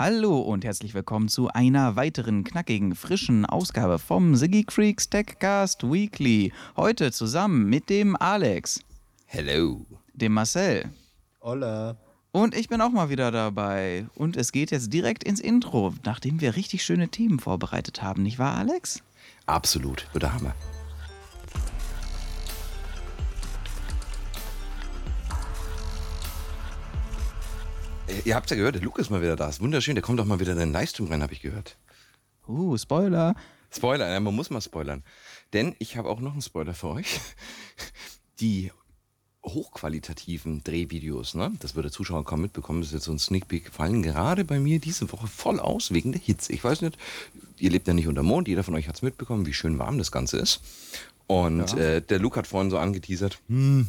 Hallo und herzlich willkommen zu einer weiteren knackigen, frischen Ausgabe vom Siggy Creeks Techcast Weekly. Heute zusammen mit dem Alex. Hello. Dem Marcel. Hola. Und ich bin auch mal wieder dabei. Und es geht jetzt direkt ins Intro, nachdem wir richtig schöne Themen vorbereitet haben, nicht wahr, Alex? Absolut, wird der Hammer. Ihr habt ja gehört, der Luke ist mal wieder da. Ist wunderschön. Der kommt auch mal wieder in den Livestream rein, habe ich gehört. Uh, Spoiler. Spoiler, ja, man muss mal spoilern. Denn ich habe auch noch einen Spoiler für euch. Die hochqualitativen Drehvideos, ne? das wird der Zuschauer kaum mitbekommen, das ist jetzt so ein Sneak Peek, fallen gerade bei mir diese Woche voll aus wegen der Hitze. Ich weiß nicht, ihr lebt ja nicht unter Mond, jeder von euch hat es mitbekommen, wie schön warm das Ganze ist. Und Ja. äh, der Luke hat vorhin so angeteasert, hm,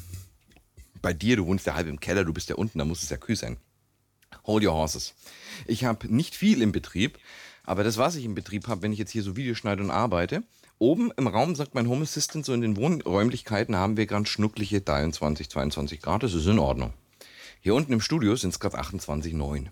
bei dir, du wohnst ja halb im Keller, du bist ja unten, da muss es ja kühl sein. Hold your horses. Ich habe nicht viel im Betrieb, aber das, was ich im Betrieb habe, wenn ich jetzt hier so Videos schneide und arbeite, oben im Raum sagt mein Home Assistant, so in den Wohnräumlichkeiten haben wir ganz schnuckliche 23, 22 Grad, das ist in Ordnung. Hier unten im Studio sind es gerade 28,9.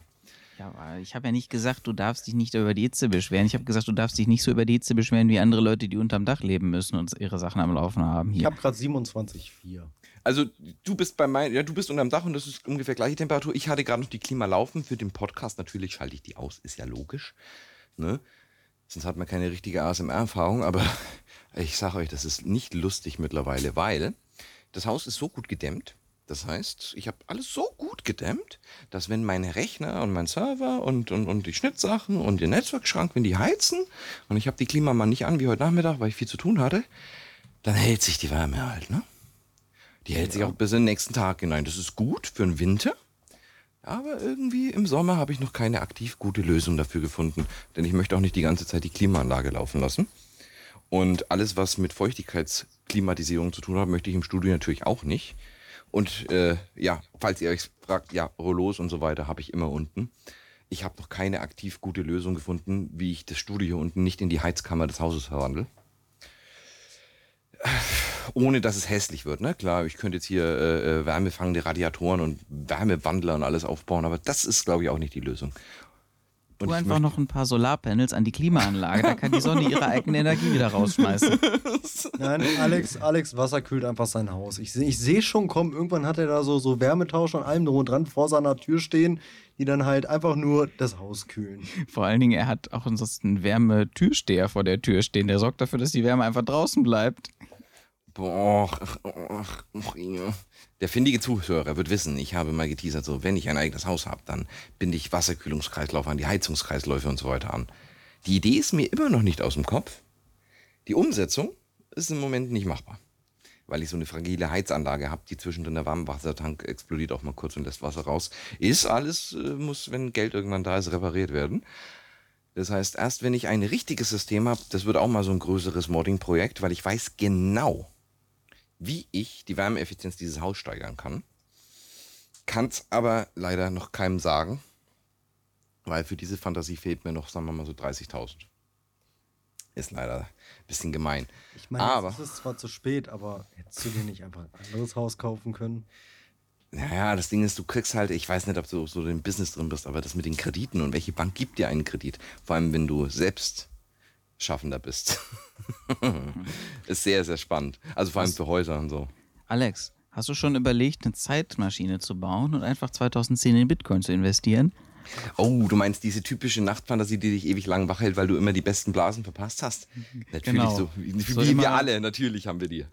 Ja, aber ich habe ja nicht gesagt, du darfst dich nicht über die Hitze beschweren. Ich habe gesagt, du darfst dich nicht so über die Hitze beschweren wie andere Leute, die unterm Dach leben müssen und ihre Sachen am Laufen haben. Ich Hier. habe gerade 27,4. Also du bist bei mein, ja, du bist unterm Dach und das ist ungefähr gleiche Temperatur. Ich hatte gerade noch die Klima laufen für den Podcast. Natürlich schalte ich die aus, ist ja logisch. Ne? Sonst hat man keine richtige ASMR-Erfahrung, aber ich sage euch, das ist nicht lustig mittlerweile, weil das Haus ist so gut gedämmt. Das heißt, ich habe alles so gut gedämmt, dass wenn mein Rechner und mein Server und, und, und die Schnittsachen und der Netzwerkschrank, wenn die heizen und ich habe die Klima mal nicht an wie heute Nachmittag, weil ich viel zu tun hatte, dann hält sich die Wärme halt, ne? Die hält sich auch bis in den nächsten Tag hinein. Das ist gut für den Winter. Aber irgendwie im Sommer habe ich noch keine aktiv gute Lösung dafür gefunden. Denn ich möchte auch nicht die ganze Zeit die Klimaanlage laufen lassen. Und alles, was mit Feuchtigkeitsklimatisierung zu tun hat, möchte ich im Studio natürlich auch nicht. Und äh, ja, falls ihr euch fragt, ja, Rollos und so weiter habe ich immer unten. Ich habe noch keine aktiv gute Lösung gefunden, wie ich das Studio hier unten nicht in die Heizkammer des Hauses verwandle ohne dass es hässlich wird. Ne? Klar, ich könnte jetzt hier äh, äh, wärmefangende Radiatoren und Wärmewandler und alles aufbauen, aber das ist, glaube ich, auch nicht die Lösung. Und Tu einfach möchte- noch ein paar Solarpanels an die Klimaanlage, da kann die Sonne ihre eigene Energie wieder rausschmeißen. Nein, Alex, Alex Wasser kühlt einfach sein Haus. Ich sehe ich seh schon kommen, irgendwann hat er da so, so Wärmetausch und allem drum und dran vor seiner Tür stehen, die dann halt einfach nur das Haus kühlen. Vor allen Dingen, er hat auch ansonsten einen Wärmetürsteher vor der Tür stehen. Der sorgt dafür, dass die Wärme einfach draußen bleibt. Boah, ach, ach, ach, ja. Der findige Zuhörer wird wissen, ich habe mal geteasert, so wenn ich ein eigenes Haus habe, dann binde ich Wasserkühlungskreislauf an, die Heizungskreisläufe und so weiter an. Die Idee ist mir immer noch nicht aus dem Kopf. Die Umsetzung ist im Moment nicht machbar. Weil ich so eine fragile Heizanlage habe, die zwischendrin der Warmwassertank explodiert auch mal kurz und lässt Wasser raus. Ist alles, äh, muss, wenn Geld irgendwann da ist, repariert werden. Das heißt, erst wenn ich ein richtiges System habe, das wird auch mal so ein größeres Modding-Projekt, weil ich weiß genau, wie ich die Wärmeeffizienz dieses Haus steigern kann. Kann es aber leider noch keinem sagen, weil für diese Fantasie fehlt mir noch, sagen wir mal so 30.000. Ist leider ein bisschen gemein. Ich meine, aber, es ist zwar zu spät, aber hättest du dir nicht einfach ein anderes Haus kaufen können? naja, das Ding ist, du kriegst halt, ich weiß nicht, ob du so im Business drin bist, aber das mit den Krediten und welche Bank gibt dir einen Kredit? Vor allem, wenn du selbst schaffender bist. ist sehr, sehr spannend. Also vor allem für Häuser und so. Alex, hast du schon überlegt, eine Zeitmaschine zu bauen und einfach 2010 in Bitcoin zu investieren? Oh, du meinst diese typische Nachtfantasie, die dich ewig lang wach hält, weil du immer die besten Blasen verpasst hast? Natürlich Genau. so. Wie, So wie immer- wir alle, natürlich haben wir die.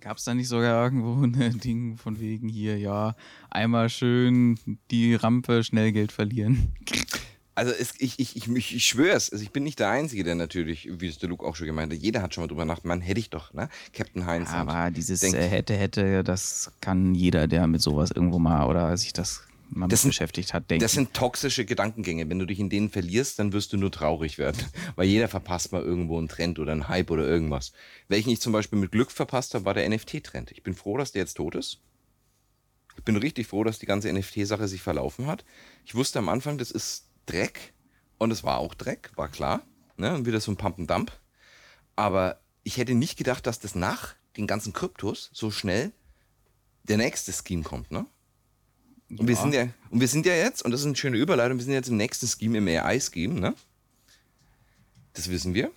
Gab es da nicht sogar irgendwo ein Ding von wegen hier, ja, einmal schön die Rampe, schnell Geld verlieren? Also es, ich, ich, ich, ich, schwöre es, also ich bin nicht der Einzige, der natürlich, wie es der Luke auch schon gemeint hat, jeder hat schon mal drüber nachgedacht, Mann, hätte ich doch, ne? Captain Heinz. und Aber dieses äh, hätte, hätte, das kann jeder, der mit sowas irgendwo mal oder sich das mal mit Das sind- beschäftigt hat, denken. Das sind toxische Gedankengänge. Wenn du dich in denen verlierst, dann wirst du nur traurig werden. Weil jeder verpasst mal irgendwo einen Trend oder einen Hype oder irgendwas. Welchen ich zum Beispiel mit Glück verpasst habe, war der NFT-Trend. Ich bin froh, dass der jetzt tot ist. Ich bin richtig froh, dass die ganze NFT-Sache sich verlaufen hat. Ich wusste am Anfang, das ist Dreck. Und es war auch Dreck, war klar. Ne? Und wieder so ein Pump and Dump. Aber ich hätte nicht gedacht, dass das nach den ganzen Kryptos so schnell der nächste Scheme kommt, ne? Und, wir sind ja, und wir sind ja jetzt, und das ist eine schöne Überleitung, wir sind jetzt im nächsten Scheme, im AI-Scheme, ne? Das wissen wir.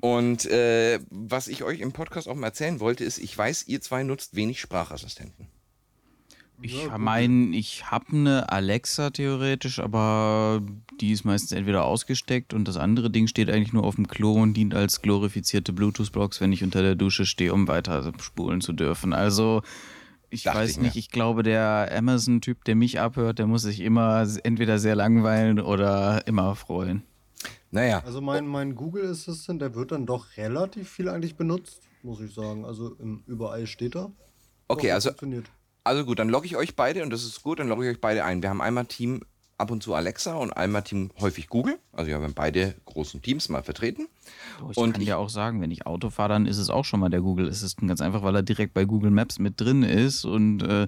Und äh, was ich euch im Podcast auch mal erzählen wollte, ist, ich weiß, ihr zwei nutzt wenig Sprachassistenten. Ich meine, ich habe eine Alexa theoretisch, aber die ist meistens entweder ausgesteckt und das andere Ding steht eigentlich nur auf dem Klo und dient als glorifizierte Bluetooth-Box, wenn ich unter der Dusche stehe, um weiter spulen zu dürfen. Also ich Dachte weiß ich nicht, mir. ich glaube, der Amazon-Typ, der mich abhört, der muss sich immer entweder sehr langweilen oder immer freuen. Naja, Also mein, mein Google Assistant, der wird dann doch relativ viel eigentlich benutzt, muss ich sagen. Also im, überall steht er. okay, Doch, also, Funktioniert. Also gut, dann logge ich euch beide und das ist gut, dann logge ich euch beide ein. Wir haben einmal Team ab und zu Alexa und einmal Team häufig Google. Also wir haben beide großen Teams mal vertreten. Doch, ich Und kann ich- dir auch sagen, wenn ich Auto fahre, dann ist es auch schon mal der Google Assistant, ganz einfach, weil er direkt bei Google Maps mit drin ist und äh,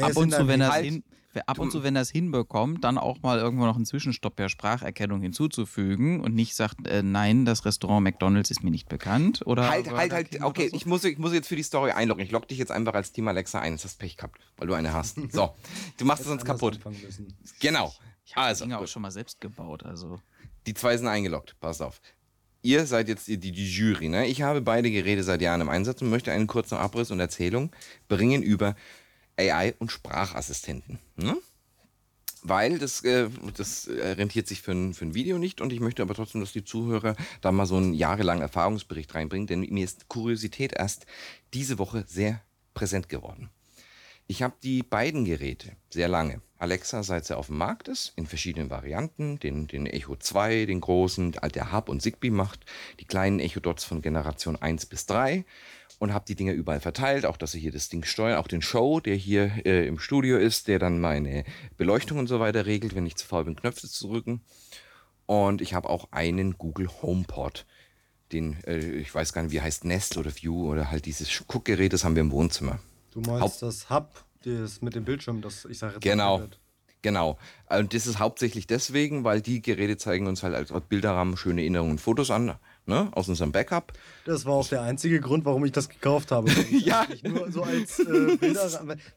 ab und zu, wenn er Halt. hin, ab und zu, wenn er es hinbekommt, dann auch mal irgendwo noch einen Zwischenstopp per Spracherkennung hinzuzufügen und nicht sagt, äh, nein, das Restaurant McDonalds ist mir nicht bekannt oder Halt, halt, halt. Okay, so. ich muss, ich muss jetzt für die Story einloggen. Ich logge dich jetzt einfach als Team Alexa ein. Jetzt hast du Pech gehabt, weil du eine hast. So, du machst es sonst Anders kaputt. Genau. ich habe Also, Dinge auch gut. schon mal selbst gebaut, also die zwei sind eingeloggt. Passt auf. Ihr seid jetzt die, die, die Jury. Ne? Ich habe beide Geräte seit Jahren im Einsatz und möchte einen kurzen Abriss und Erzählung bringen über AI und Sprachassistenten. Ne? Weil das, äh, das rentiert sich für ein, für ein Video nicht und ich möchte aber trotzdem, dass die Zuhörer da mal so einen jahrelangen Erfahrungsbericht reinbringen, denn mir ist Kuriosität erst diese Woche sehr präsent geworden. Ich habe die beiden Geräte sehr lange. Alexa, seit sie auf dem Markt ist, in verschiedenen Varianten. Den, den Echo 2, den großen, der Hub und Zigbee macht. Die kleinen Echo Dots von Generation 1 bis 3. Und habe die Dinger überall verteilt. Auch, dass sie hier das Ding steuern. Auch den Show, der hier äh, im Studio ist, der dann meine Beleuchtung und so weiter regelt, wenn ich zu faul bin, Knöpfe zu drücken. Und ich habe auch einen Google HomePod. Den, äh, ich weiß gar nicht, wie heißt Nest oder View oder halt dieses Guckgerät, das haben wir im Wohnzimmer. Du meinst Haupt- das Hub, das mit dem Bildschirm, das ich sage jetzt Genau. Genau. Und das ist hauptsächlich deswegen, weil die Geräte zeigen uns halt als Bilderrahmen schöne Erinnerungen und Fotos an, ne, aus unserem Backup. Das war auch der einzige Grund, warum ich das gekauft habe. Ja. Eigentlich Nur so als äh, Bilder,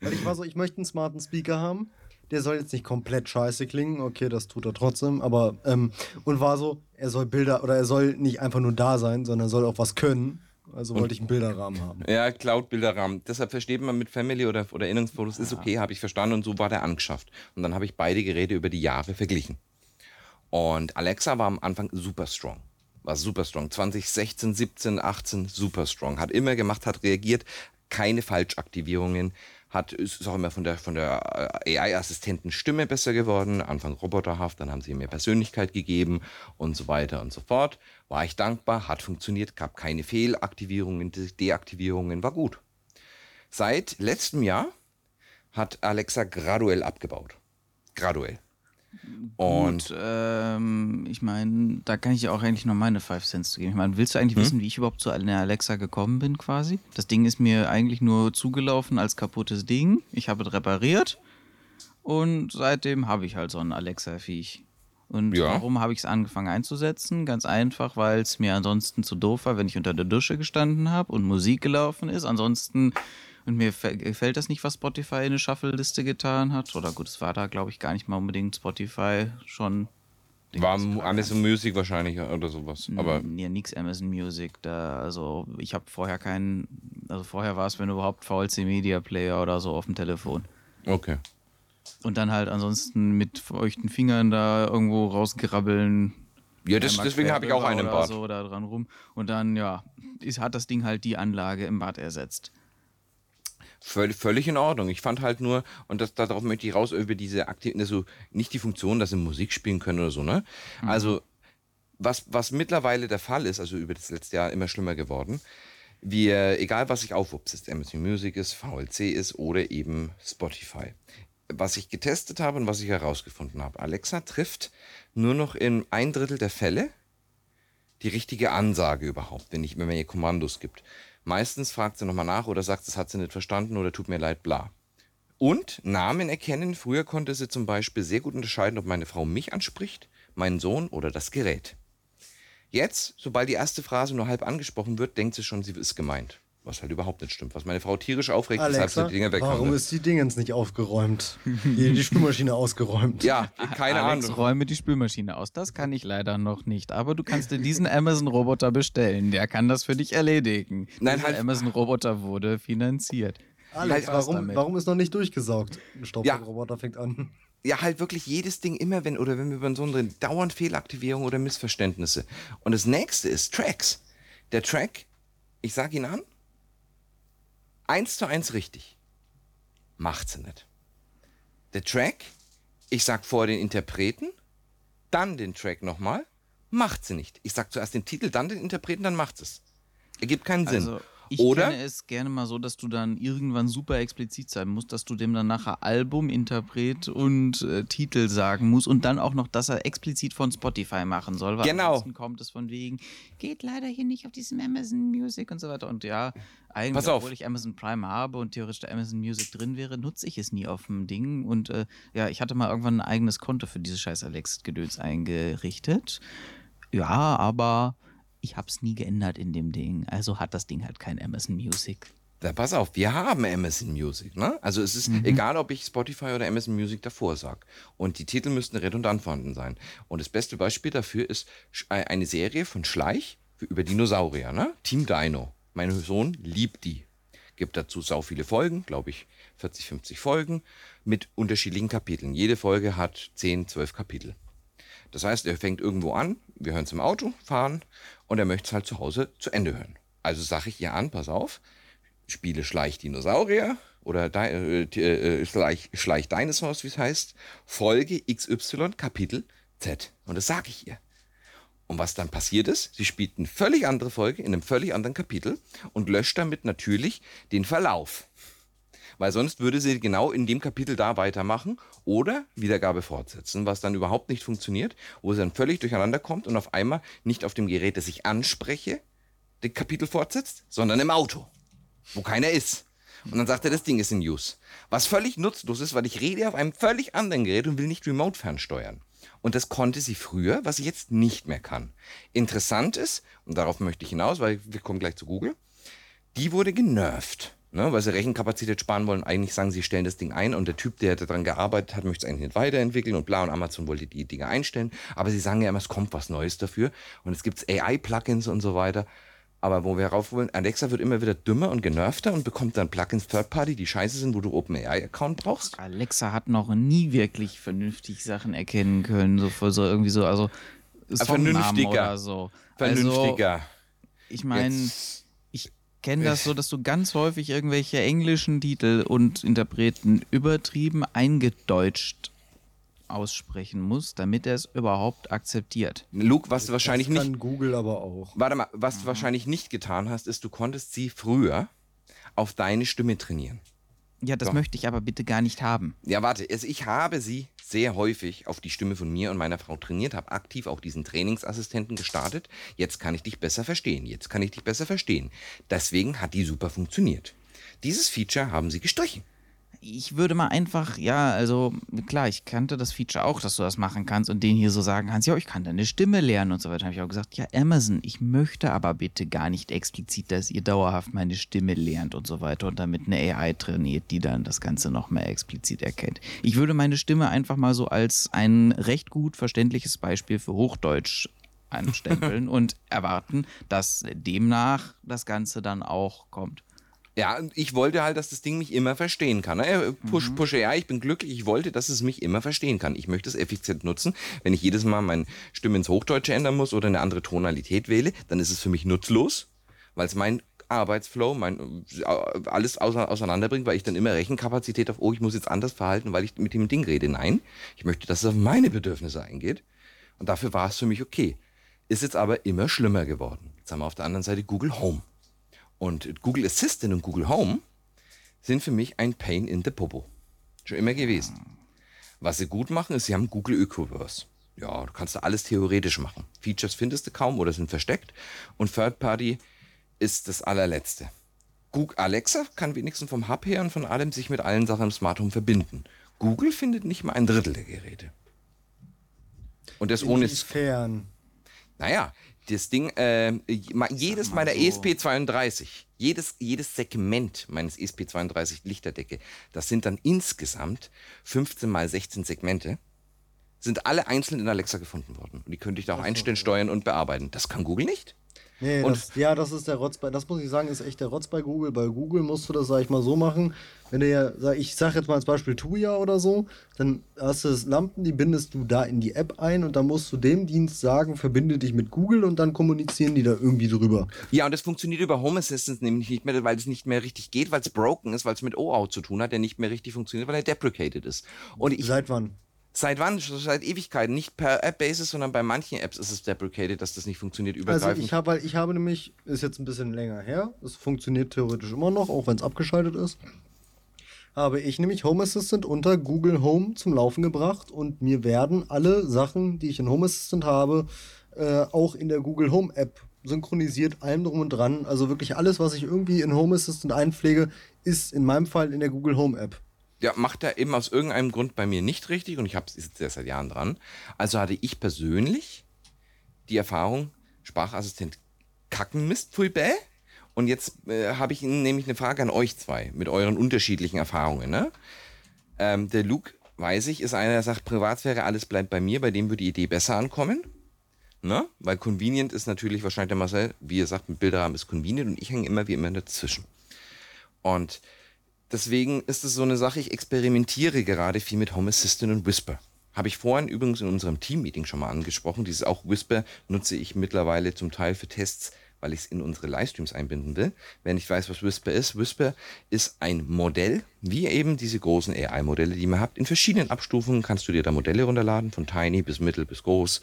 weil ich war so, ich möchte einen smarten Speaker haben. Der soll jetzt nicht komplett scheiße klingen, okay, das tut er trotzdem, aber ähm, und war so, er soll Bilder oder er soll nicht einfach nur da sein, sondern er soll auch was können. Also wollte ich einen Bilderrahmen haben. Ja, Cloud-Bilderrahmen. Deshalb versteht man mit Family oder, oder Erinnerungsfotos, ist okay, habe ich verstanden und so war der angeschafft. Und dann habe ich beide Geräte über die Jahre verglichen. Und Alexa war am Anfang super strong. War super strong. 2016, 17, 18 super strong. Hat immer gemacht, hat reagiert, keine Falschaktivierungen. Hat, ist auch immer von der, von der äh, AI-Assistenten Stimme besser geworden. Anfang roboterhaft, dann haben sie mehr Persönlichkeit gegeben und so weiter und so fort. War ich dankbar, hat funktioniert, gab keine Fehlaktivierungen, De Deaktivierungen, war gut. Seit letztem Jahr hat Alexa graduell abgebaut. Graduell. Und Gut, ähm, ich meine, da kann ich ja auch eigentlich noch meine 5 Cents zu geben. Ich meine, willst du eigentlich wissen, wie ich überhaupt zu einer Alexa gekommen bin quasi? Das Ding ist mir eigentlich nur zugelaufen als kaputtes Ding. Ich habe es repariert und seitdem habe ich halt so ein Alexa-Viech. Und Ja. warum habe ich es angefangen einzusetzen? Ganz einfach, weil es mir ansonsten zu doof war, wenn ich unter der Dusche gestanden habe und Musik gelaufen ist. Ansonsten, und mir gefällt das nicht, was Spotify in eine Shuffle-Liste getan hat. Oder gut, es war da, glaube ich, gar nicht mal unbedingt Spotify schon. war Amazon Music wahrscheinlich oder sowas. Aber ja, nix Amazon Music. Da, also ich habe vorher keinen, also vorher war es, wenn überhaupt VLC Media Player oder so auf dem Telefon. okay. Und dann halt ansonsten mit feuchten Fingern da irgendwo rausgrabbeln. Ja, das, einmal deswegen habe ich auch einen Bad. so da dran rum. Und dann, ja, ist, hat das Ding halt die Anlage im Bad ersetzt. Völ völlig in Ordnung. Ich fand halt nur, und das, darauf möchte ich raus, über diese aktiven, also nicht die Funktion, dass sie Musik spielen können oder so, ne? Also, was, was mittlerweile der Fall ist, also über das letzte Jahr immer schlimmer geworden, wir, egal was ich aufwupse, ist Amazon Music ist, VLC ist oder eben Spotify. Was ich getestet habe und was ich herausgefunden habe, Alexa trifft nur noch in ein Drittel der Fälle die richtige Ansage überhaupt, wenn, ich, wenn man ihr Kommandos gibt. Meistens fragt sie nochmal nach oder sagt, das hat sie nicht verstanden oder tut mir leid, bla. Und Namen erkennen. Früher konnte sie zum Beispiel sehr gut unterscheiden, ob meine Frau mich anspricht, meinen Sohn oder das Gerät. Jetzt, sobald die erste Phrase nur halb angesprochen wird, denkt sie schon, sie ist gemeint. Was halt überhaupt nicht stimmt. Was meine Frau tierisch aufregt, weshalb sie Alexa, die Dinger weghauen. warum will. ist die Dingens nicht aufgeräumt? Die, die Spülmaschine ausgeräumt. Ja, keine Alex, Ahnung. räume die Spülmaschine aus. Das kann ich leider noch nicht. Aber du kannst dir diesen Amazon-Roboter bestellen. Der kann das für dich erledigen. Nein, Dieser halt- Amazon-Roboter wurde finanziert. Alex, Spaß warum, warum ist noch nicht durchgesaugt? Ein Staubsaugerroboter fängt an. Ja, halt wirklich jedes Ding immer, wenn, oder wenn wir über so eine dauernd Fehlaktivierung oder Missverständnisse. Und das nächste ist Tracks. Der Track, ich sag ihn an, eins zu eins richtig. Macht sie nicht. Der Track, ich sag vor den Interpreten, dann den Track nochmal, macht sie nicht. Ich sag zuerst den Titel, dann den Interpreten, dann macht es. Ergibt keinen Sinn. Also, ich Oder? kenne es gerne mal so, dass du dann irgendwann super explizit sein musst, dass du dem dann nachher Album, Interpret und äh, Titel sagen musst und dann auch noch, dass er explizit von Spotify machen soll. Weil Genau. ansonsten kommt es von wegen, geht leider hier nicht auf diesem Amazon Music und so weiter. Und ja, eigentlich, Pass auf. obwohl ich Amazon Prime habe und theoretisch da Amazon Music drin wäre, nutze ich es nie auf dem Ding. Und äh, ja, ich hatte mal irgendwann ein eigenes Konto für dieses scheiß Alex-Gedöns eingerichtet. Ja, aber ich habe es nie geändert in dem Ding. Also hat das Ding halt kein Amazon Music. Ja, pass auf, wir haben Amazon Music, ne? Also es ist egal, ob ich Spotify oder Amazon Music davor sag. Und die Titel müssten redundant vorhanden sein. Und das beste Beispiel dafür ist äh, eine Serie von Schleich über Dinosaurier, ne? Team Dino. Mein Sohn liebt die. Gibt dazu sau viele Folgen, glaube ich 40, 50 Folgen mit unterschiedlichen Kapiteln. Jede Folge hat 10, 12 Kapitel. Das heißt, er fängt irgendwo an, wir hören es im Auto, fahren und er möchte es halt zu Hause zu Ende hören. Also sage ich ihr an, pass auf, spiele Schleich Dinosaurier oder Di äh, t- äh, Schleich, Schleich Dinosaurs, wie es heißt, Folge XY, Kapitel Z. Und das sage ich ihr. Und was dann passiert ist, sie spielt eine völlig andere Folge in einem völlig anderen Kapitel und löscht damit natürlich den Verlauf. Weil sonst würde sie genau in dem Kapitel da weitermachen oder Wiedergabe fortsetzen, was dann überhaupt nicht funktioniert, wo sie dann völlig durcheinander kommt und auf einmal nicht auf dem Gerät, das ich anspreche, das Kapitel fortsetzt, sondern im Auto, wo keiner ist. Und dann sagt er, das Ding ist in Use. Was völlig nutzlos ist, weil ich rede auf einem völlig anderen Gerät und will nicht remote fernsteuern. Und das konnte sie früher, was sie jetzt nicht mehr kann. Interessant ist, und darauf möchte ich hinaus, weil wir kommen gleich zu Google, die wurde genervt. Ne, weil sie Rechenkapazität sparen wollen. Eigentlich sagen sie, stellen das Ding ein und der Typ, der daran gearbeitet hat, möchte es eigentlich nicht weiterentwickeln und bla und Amazon wollte die Dinge einstellen. Aber sie sagen ja immer, es kommt was Neues dafür und es gibt AI-Plugins und so weiter. Aber wo wir rauf wollen, Alexa wird immer wieder dümmer und genervter und bekommt dann Plugins Third-Party, die scheiße sind, wo du OpenAI-Account brauchst. Alexa hat noch nie wirklich vernünftig Sachen erkennen können. So, für so irgendwie so, also Songnamen vernünftiger. oder so. Also, Vernünftiger. ich meine, kenne das so, dass du ganz häufig irgendwelche englischen Titel und Interpreten übertrieben eingedeutscht aussprechen musst, damit er es überhaupt akzeptiert. Luke, was du wahrscheinlich das nicht kann Google aber auch. Warte mal, was du wahrscheinlich nicht getan hast, ist, du konntest sie früher auf deine Stimme trainieren. Ja, das Doch. möchte ich aber bitte gar nicht haben. Ja, warte, also ich habe sie sehr häufig auf die Stimme von mir und meiner Frau trainiert, habe aktiv auch diesen Trainingsassistenten gestartet. Jetzt kann ich dich besser verstehen. Jetzt kann ich dich besser verstehen. Deswegen hat die super funktioniert. Dieses Feature haben sie gestrichen. Ich würde mal einfach, ja, also klar, ich kannte das Feature auch, dass du das machen kannst und den hier so sagen kannst, ja, ich kann deine Stimme lernen und so weiter. Habe ich auch gesagt, ja, Amazon, ich möchte aber bitte gar nicht explizit, dass ihr dauerhaft meine Stimme lernt und so weiter und damit eine AI trainiert, die dann das Ganze noch mehr explizit erkennt. Ich würde meine Stimme einfach mal so als ein recht gut verständliches Beispiel für Hochdeutsch anstempeln und erwarten, dass demnach das Ganze dann auch kommt. Ja, ich wollte halt, dass das Ding mich immer verstehen kann. ne? Äh, Push, Mhm. push, ja, ich bin glücklich. Ich wollte, dass es mich immer verstehen kann. Ich möchte es effizient nutzen. Wenn ich jedes Mal meine Stimme ins Hochdeutsche ändern muss oder eine andere Tonalität wähle, dann ist es für mich nutzlos, weil es mein Arbeitsflow, mein äh, alles auseinanderbringt, weil ich dann immer Rechenkapazität auf, oh, ich muss jetzt anders verhalten, weil ich mit dem Ding rede. Nein, ich möchte, dass es auf meine Bedürfnisse eingeht. Und dafür war es für mich okay. Ist jetzt aber immer schlimmer geworden. Jetzt haben wir auf der anderen Seite Google Home. Und Google Assistant und Google Home sind für mich ein Pain in the Popo. Schon immer gewesen. Was sie gut machen, ist, sie haben Google Ökoverse. Ja, du kannst da alles theoretisch machen. Features findest du kaum oder sind versteckt. Und Third Party ist das allerletzte. Google Alexa kann wenigstens vom Hub her und von allem sich mit allen Sachen im Smart Home verbinden. Google findet nicht mal ein Drittel der Geräte. Und das ohne Inwiefern? Naja, das Ding, äh, jedes meiner so. ESP32, jedes, jedes Segment meines E ESP32 Lichterdecke, das sind dann insgesamt 15 mal 16 Segmente, sind alle einzeln in Alexa gefunden worden. Und die könnte ich da auch einstellen, steuern und bearbeiten. Das kann Google nicht. Nee, Und- das, ja, das ist der Rotz bei, das muss ich sagen, ist echt der Rotz bei Google. Bei Google musst du das, sag ich mal, so machen. Wenn du ja, sag- ich sag jetzt mal als Beispiel Tuya oder so, dann hast du das Lampen, die bindest du da in die App ein und dann musst du dem Dienst sagen, verbinde dich mit Google und dann kommunizieren die da irgendwie drüber. Ja, und das funktioniert über Home Assistant nämlich nicht mehr, weil es nicht mehr richtig geht, weil es broken ist, weil es mit OAuth zu tun hat, der nicht mehr richtig funktioniert, weil er deprecated ist. Und ich, Seit wann? Seit wann? Seit Ewigkeiten. Nicht per App-Basis, sondern bei manchen Apps ist es deprecated, dass das nicht funktioniert Also übergreifend. ich habe ich habe nämlich, ist jetzt ein bisschen länger her, es funktioniert theoretisch immer noch, auch wenn es abgeschaltet ist. Habe ich nämlich Home Assistant unter Google Home zum Laufen gebracht und mir werden alle Sachen, die ich in Home Assistant habe, äh, auch in der Google Home App synchronisiert, allem drum und dran. Also wirklich alles, was ich irgendwie in Home Assistant einpflege, ist in meinem Fall in der Google Home App. Ja, macht er eben aus irgendeinem Grund bei mir nicht richtig und ich habe es jetzt seit Jahren dran. Also hatte ich persönlich die Erfahrung, Sprachassistent kacken Mist, pfui bäh. Und jetzt äh, habe ich nämlich eine Frage an euch zwei mit euren unterschiedlichen Erfahrungen. Ne? Ähm, der Luke, weiß ich, ist einer, der sagt, Privatsphäre, alles bleibt bei mir, bei dem würde die Idee besser ankommen. Ne? Weil convenient ist natürlich wahrscheinlich der Marcel, wie ihr sagt, ein Bilderrahmen ist convenient und ich hänge immer wie immer dazwischen. Und deswegen ist es so eine Sache, ich experimentiere gerade viel mit Home Assistant und Whisper. Habe ich vorhin übrigens in unserem Team-Meeting schon mal angesprochen. Dieses auch Whisper nutze ich mittlerweile zum Teil für Tests, weil ich es in unsere Livestreams einbinden will. Wer nicht weiß, was Whisper ist, Whisper ist ein Modell, wie eben diese großen AI-Modelle, die man habt. In verschiedenen Abstufungen kannst du dir da Modelle runterladen, von tiny bis mittel bis groß.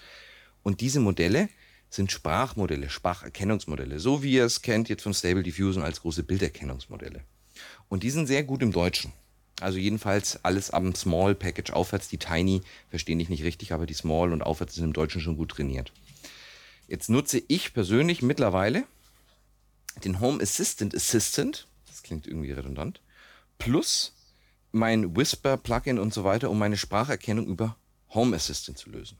Und diese Modelle sind Sprachmodelle, Spracherkennungsmodelle, so wie ihr es kennt jetzt von Stable Diffusion als große Bilderkennungsmodelle. Und die sind sehr gut im Deutschen. Also jedenfalls alles am Small Package aufwärts. Die Tiny verstehen ich nicht richtig, aber die Small und aufwärts sind im Deutschen schon gut trainiert. Jetzt nutze ich persönlich mittlerweile den Home Assistant Assistant, das klingt irgendwie redundant, plus mein Whisper Plugin und so weiter, um meine Spracherkennung über Home Assistant zu lösen.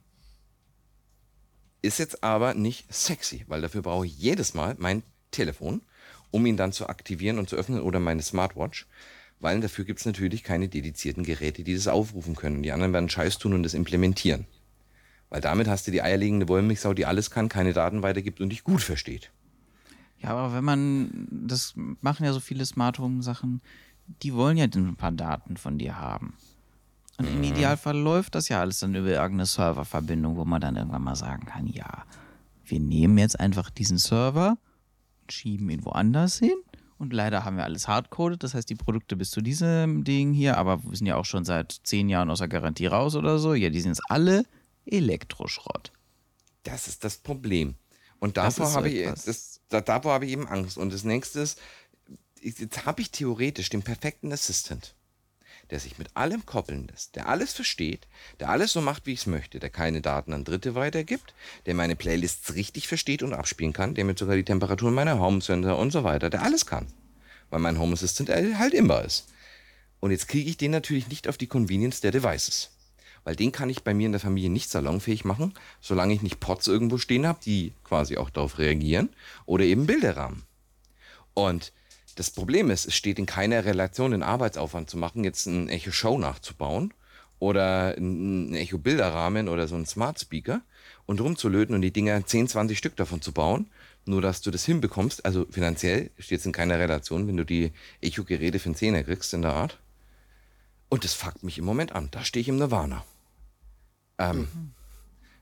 Ist jetzt aber nicht sexy, weil dafür brauche ich jedes Mal mein Telefon, um ihn dann zu aktivieren und zu öffnen oder meine Smartwatch, weil dafür gibt es natürlich keine dedizierten Geräte, die das aufrufen können. Die anderen werden Scheiß tun und das implementieren. Weil damit hast du die eierlegende Wollmilchsau, die alles kann, keine Daten weitergibt und dich gut versteht. Ja, aber wenn man, das machen ja so viele Smart Home Sachen, die wollen ja ein paar Daten von dir haben. Und im Idealfall läuft das ja alles dann über irgendeine Serververbindung, wo man dann irgendwann mal sagen kann, ja, wir nehmen jetzt einfach diesen Server schieben ihn woanders hin. Und leider haben wir alles hardcoded, das heißt die Produkte bis zu diesem Ding hier, aber wir sind ja auch schon seit zehn Jahren aus der Garantie raus oder so. Ja, die sind jetzt alle Elektroschrott. Das ist das Problem. Und davor so habe ich, das, da, davor habe ich eben Angst. Und das nächste ist, jetzt habe ich theoretisch den perfekten Assistant, der sich mit allem koppeln lässt, der alles versteht, der alles so macht, wie ich es möchte, der keine Daten an Dritte weitergibt, der meine Playlists richtig versteht und abspielen kann, der mir sogar die Temperatur meiner Home Center und so weiter, der alles kann. Weil mein Home Assistant halt immer ist. Und jetzt kriege ich den natürlich nicht auf die Convenience der Devices. Weil den kann ich bei mir in der Familie nicht salonfähig machen, solange ich nicht Pots irgendwo stehen habe, die quasi auch darauf reagieren. Oder eben Bilderrahmen. Und das Problem ist, es steht in keiner Relation, den Arbeitsaufwand zu machen, jetzt ein Echo Show nachzubauen oder ein Echo Bilderrahmen oder so ein Smart Speaker und rumzulöten und die Dinger 10, 20 Stück davon zu bauen. Nur, dass du das hinbekommst, also finanziell steht es in keiner Relation, wenn du die Echo-Geräte für einen Zehner kriegst in der Art. Und das fuckt mich im Moment an. Da stehe ich im Nirvana. Ähm,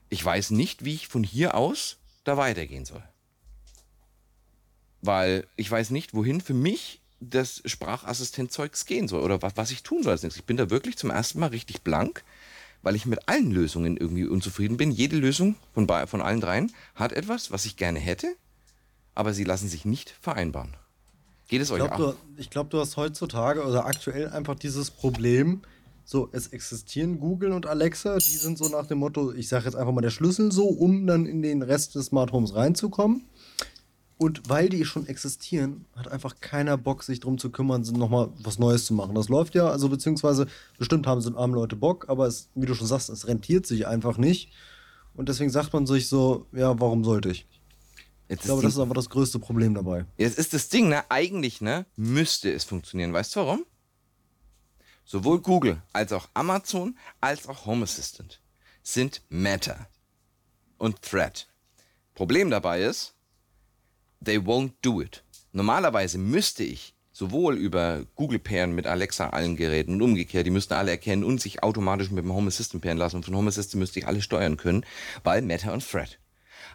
Ich weiß nicht, wie ich von hier aus da weitergehen soll. Weil ich weiß nicht, wohin für mich das Sprachassistent-Zeugs gehen soll oder was, was ich tun soll als nächstes. Ich bin da wirklich zum ersten Mal richtig blank, weil ich mit allen Lösungen irgendwie unzufrieden bin. Jede Lösung von, von allen dreien hat etwas, was ich gerne hätte, aber sie lassen sich nicht vereinbaren. Geht es Ich euch glaube, auch? du, ich glaub, du hast heutzutage oder aktuell einfach dieses Problem, so, es existieren Google und Alexa, die sind so nach dem Motto, ich sage jetzt einfach mal der Schlüssel so, um dann in den Rest des Smart Homes reinzukommen. Und weil die schon existieren, hat einfach keiner Bock, sich drum zu kümmern, nochmal was Neues zu machen. Das läuft ja, also beziehungsweise bestimmt haben, sie, haben Leute Bock, aber es, wie du schon sagst, es rentiert sich einfach nicht. Und deswegen sagt man sich so, ja, warum sollte ich? Jetzt Ich glaube, das ist aber das größte Problem dabei. Jetzt ist das Ding, ne? Eigentlich, ne? Müsste es funktionieren. Weißt du warum? Sowohl Google als auch Amazon als auch Home Assistant sind Meta und Thread. Problem dabei ist, they won't do it. Normalerweise müsste ich sowohl über Google pairen mit Alexa allen Geräten und umgekehrt, die müssten alle erkennen und sich automatisch mit dem Home Assistant pairen lassen und von Home Assistant müsste ich alle steuern können, weil Meta und Thread.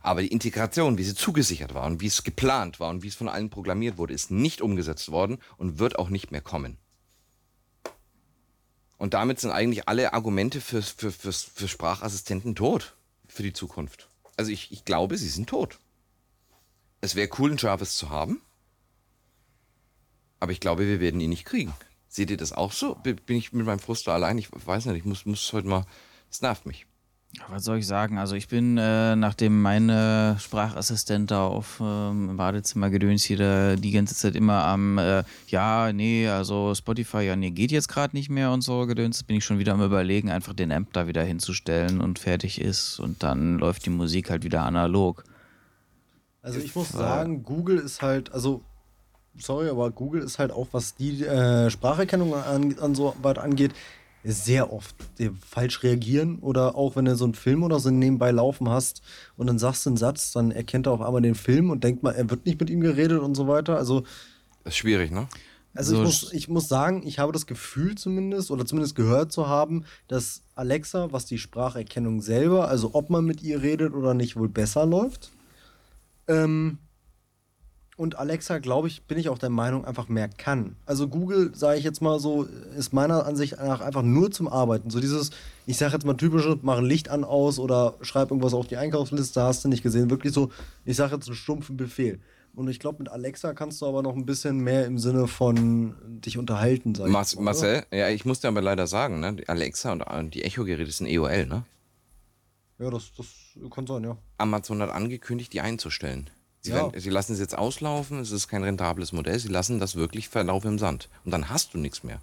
Aber die Integration, wie sie zugesichert war und wie es geplant war und wie es von allen programmiert wurde, ist nicht umgesetzt worden und wird auch nicht mehr kommen. Und damit sind eigentlich alle Argumente für, für, für, für Sprachassistenten tot für die Zukunft. Also ich, ich glaube, sie sind tot. Es wäre cool, einen Jarvis zu haben, aber ich glaube, wir werden ihn nicht kriegen. Seht ihr das auch so? Bin ich mit meinem Frust da allein? Ich weiß nicht, ich muss, muss heute mal. Es nervt mich. Was soll ich sagen? Also ich bin, äh, nachdem meine Sprachassistent da auf ähm, im Badezimmer gedöns hier die ganze Zeit immer am, äh, ja, nee, also Spotify, ja, nee, geht jetzt gerade nicht mehr und so gedöns, bin ich schon wieder am überlegen, einfach den Amp da wieder hinzustellen und fertig ist und dann läuft die Musik halt wieder analog. Also ich muss sagen, Google ist halt, also sorry, aber Google ist halt auch, was die äh, Spracherkennung an, an so weit angeht, sehr oft die falsch reagieren oder auch wenn du so einen Film oder so nebenbei laufen hast und dann sagst du einen Satz, dann erkennt er auf einmal den Film und denkt mal, er wird nicht mit ihm geredet und so weiter. Also Das ist schwierig, ne? also So ich, muss, ich muss sagen, ich habe das Gefühl zumindest oder zumindest gehört zu haben, dass Alexa, was die Spracherkennung selber, also ob man mit ihr redet oder nicht, wohl besser läuft. Ähm, und Alexa, glaube ich, bin ich auch der Meinung, einfach mehr kann. Also Google, sage ich jetzt mal so, ist meiner Ansicht nach einfach nur zum Arbeiten. So dieses, ich sage jetzt mal typische, mach ein Licht an, aus oder schreib irgendwas auf die Einkaufsliste, hast du nicht gesehen. Wirklich so, ich sage jetzt einen stumpfen Befehl. Und ich glaube, mit Alexa kannst du aber noch ein bisschen mehr im Sinne von dich unterhalten, sag ich Mas mal, oder? Marcel, ja, ich muss dir aber leider sagen, ne? Alexa und die Echo-Geräte sind EOL, ne? Ja, das, das kann sein, ja. Amazon hat angekündigt, die einzustellen. Sie, Ja. werden, sie lassen es jetzt auslaufen, es ist kein rentables Modell, sie lassen das wirklich verlaufen im Sand. Und dann hast du nichts mehr.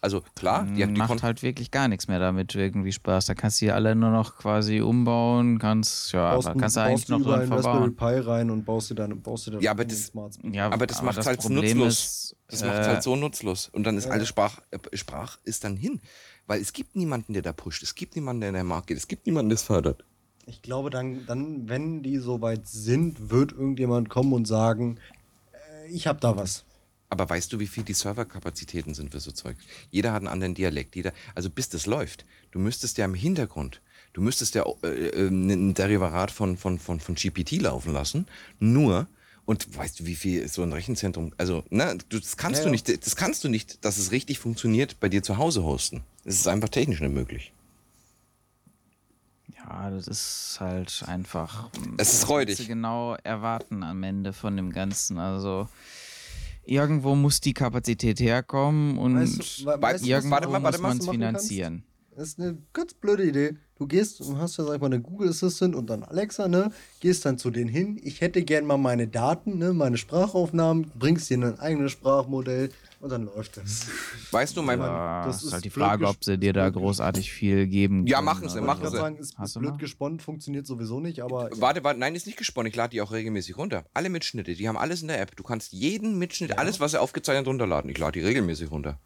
Also klar, die, die Macht halt wirklich gar nichts mehr damit irgendwie Spaß. Da kannst du die alle nur noch quasi umbauen, kannst, ja, Baust, aber kannst du eigentlich noch dran Raspberry verbauen. Pi rein und baust dir deine, baust dir deine Ja, aber das-. Ja, aber das macht halt Problem nutzlos. ist, das macht äh, halt so nutzlos. Und dann ist alles Sprach, äh, Sprach ist dann hin. Weil es gibt niemanden, der da pusht. Es gibt niemanden, der in der Markt geht. Es gibt niemanden, der es fördert. Ich glaube, dann, dann, wenn die soweit sind, wird irgendjemand kommen und sagen, äh, ich habe da was. Aber weißt du, wie viel die Serverkapazitäten sind für so Zeug? Jeder hat einen anderen Dialekt. Jeder, also bis das läuft, du müsstest ja im Hintergrund, du müsstest ja äh, äh, ein Derivat von, von, von, von GPT laufen lassen. Nur, und weißt du, wie viel so ein Rechenzentrum, also, ne, das kannst Ja, du nicht, das kannst du nicht, dass es richtig funktioniert, bei dir zu Hause hosten. Das ist einfach technisch nicht möglich. Ja, das ist halt einfach. Es ist was räudig. genau erwarten am Ende von dem Ganzen. Also irgendwo muss die Kapazität herkommen und Weißt du, we- weißt du, irgendwo warte mal, warte muss man es finanzieren. Das ist eine ganz blöde Idee. Du gehst und hast ja, sag ich mal, eine Google Assistant und dann Alexa, ne? Gehst dann zu denen hin. Ich hätte gern mal meine Daten, ne? Meine Sprachaufnahmen, bringst dir ein eigenes Sprachmodell und dann läuft das. Weißt du, mein, Ja, das ist, ist halt die Frage, ob sie dir da großartig viel geben Ja, machen sie, Ich machen kann sie. sagen, ist, Hast ist du blöd mal? gesponnen, funktioniert sowieso nicht, aber. Warte, warte, nein, ist nicht gesponnen. Ich lade die auch regelmäßig runter. Alle Mitschnitte, die haben alles in der App. Du kannst jeden Mitschnitt, alles, was er aufgezeichnet, runterladen. Ich lade die regelmäßig runter.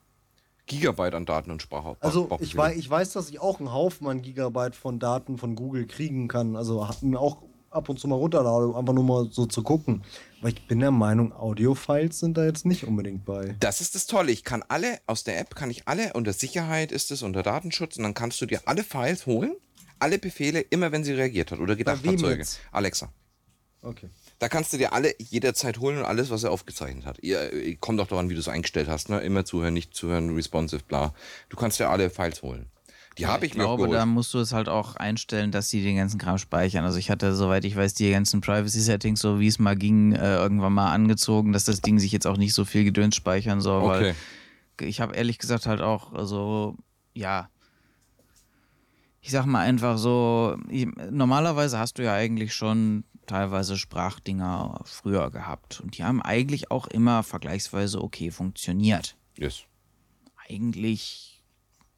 Gigabyte an Daten und Sprache. Also ich weiß, ich weiß, dass ich auch einen Haufen an Gigabyte von Daten von Google kriegen kann. Also mir auch ab und zu mal runterlade, einfach nur mal so zu gucken. Aber ich bin der Meinung, Audio-Files sind da jetzt nicht unbedingt bei. Das ist das Tolle. Ich kann alle, aus der App kann ich alle, unter Sicherheit ist es, unter Datenschutz, und dann kannst du dir alle Files holen, alle Befehle, immer wenn sie reagiert hat oder gedacht hat? Alexa. Okay. Da kannst du dir alle jederzeit holen und alles, was er aufgezeichnet hat. Ihr, ihr kommt doch daran, wie du es eingestellt hast, ne? Immer zuhören, nicht zuhören, responsive, bla. Du kannst dir alle Files holen. Die habe ich, Ich mir auch glaube, da musst du es halt auch einstellen, dass sie den ganzen Kram speichern. Also ich hatte, soweit ich weiß, die ganzen Privacy-Settings, so wie es mal ging, äh, irgendwann mal angezogen, dass das Ding sich jetzt auch nicht so viel Gedöns speichern soll, Okay. weil ich habe ehrlich gesagt halt auch, also ja, ich sag mal einfach so, normalerweise hast du ja eigentlich schon teilweise Sprachdinger früher gehabt und die haben eigentlich auch immer vergleichsweise okay funktioniert. Yes. Eigentlich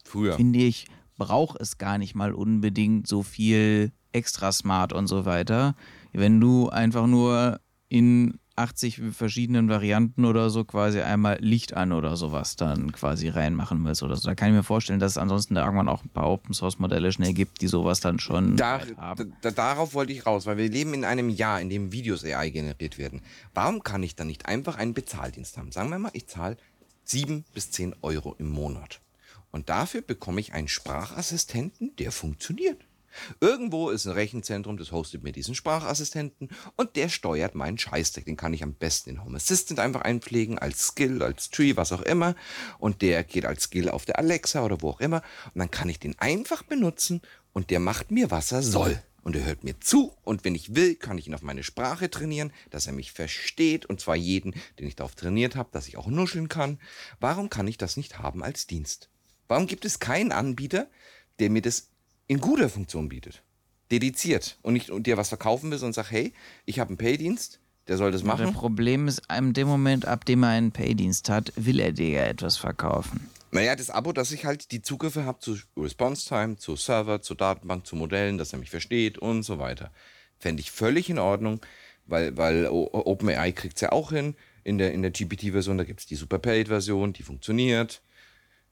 Früher. finde ich, braucht es gar nicht mal unbedingt so viel extra smart und so weiter. Wenn du einfach nur in 80 verschiedenen Varianten oder so quasi einmal Licht an oder sowas dann quasi reinmachen willst oder so. Da kann ich mir vorstellen, dass es ansonsten da irgendwann auch ein paar Open Source Modelle schnell gibt, die sowas dann schon Da, halt haben. da, darauf wollte ich raus, weil wir leben in einem Jahr, in dem Videos AI generiert werden. Warum kann ich dann nicht einfach einen Bezahldienst haben? Sagen wir mal, ich zahle 7 bis 10 Euro im Monat. Und dafür bekomme ich einen Sprachassistenten, der funktioniert. Irgendwo ist ein Rechenzentrum, das hostet mir diesen Sprachassistenten und der steuert meinen Scheißdreck. Den kann ich am besten in Home Assistant einfach einpflegen, als Skill, als Tree, was auch immer. Und der geht als Skill auf der Alexa oder wo auch immer. Und dann kann ich den einfach benutzen und der macht mir, was er soll. Und er hört mir zu und wenn ich will, kann ich ihn auf meine Sprache trainieren, dass er mich versteht und zwar jeden, den ich darauf trainiert habe, dass ich auch nuscheln kann. Warum kann ich das nicht haben als Dienst? Warum gibt es keinen Anbieter, der mir das in guter Funktion bietet? Dediziert und nicht und dir was verkaufen will und sagt, hey, ich habe einen Paydienst, der soll das Das machen. Problem ist, in dem Moment, ab dem er einen Paydienst hat, will er dir ja etwas verkaufen. Naja, das Abo, dass ich halt die Zugriffe habe zu Response Time, zu Server, zur Datenbank, zu Modellen, dass er mich versteht und so weiter. Fände ich völlig in Ordnung, weil, weil OpenAI kriegt es ja auch hin. In der, in der GPT-Version, da gibt es die Super Paid-Version, die funktioniert.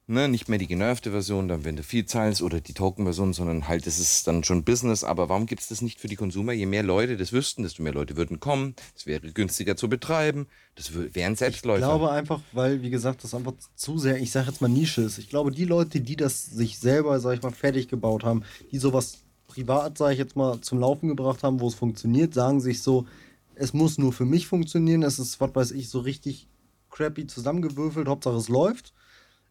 Ne, nicht mehr die genervte Version, dann wenn du viel zahlst oder die Token-Version, sondern halt, das ist dann schon Business. Aber warum gibt es das nicht für die Konsumer? Je mehr Leute das wüssten, desto mehr Leute würden kommen. Es wäre günstiger zu betreiben. Das wär- wären Ich Selbstläufer. glaube einfach, weil, wie gesagt, das einfach zu sehr, ich sage jetzt mal Nische ist. Ich glaube, die Leute, die das sich selber, sag ich mal, fertig gebaut haben, die sowas privat, sage ich jetzt mal, zum Laufen gebracht haben, wo es funktioniert, sagen sich so, es muss nur für mich funktionieren, es ist, was weiß ich, so richtig crappy zusammengewürfelt, Hauptsache es läuft.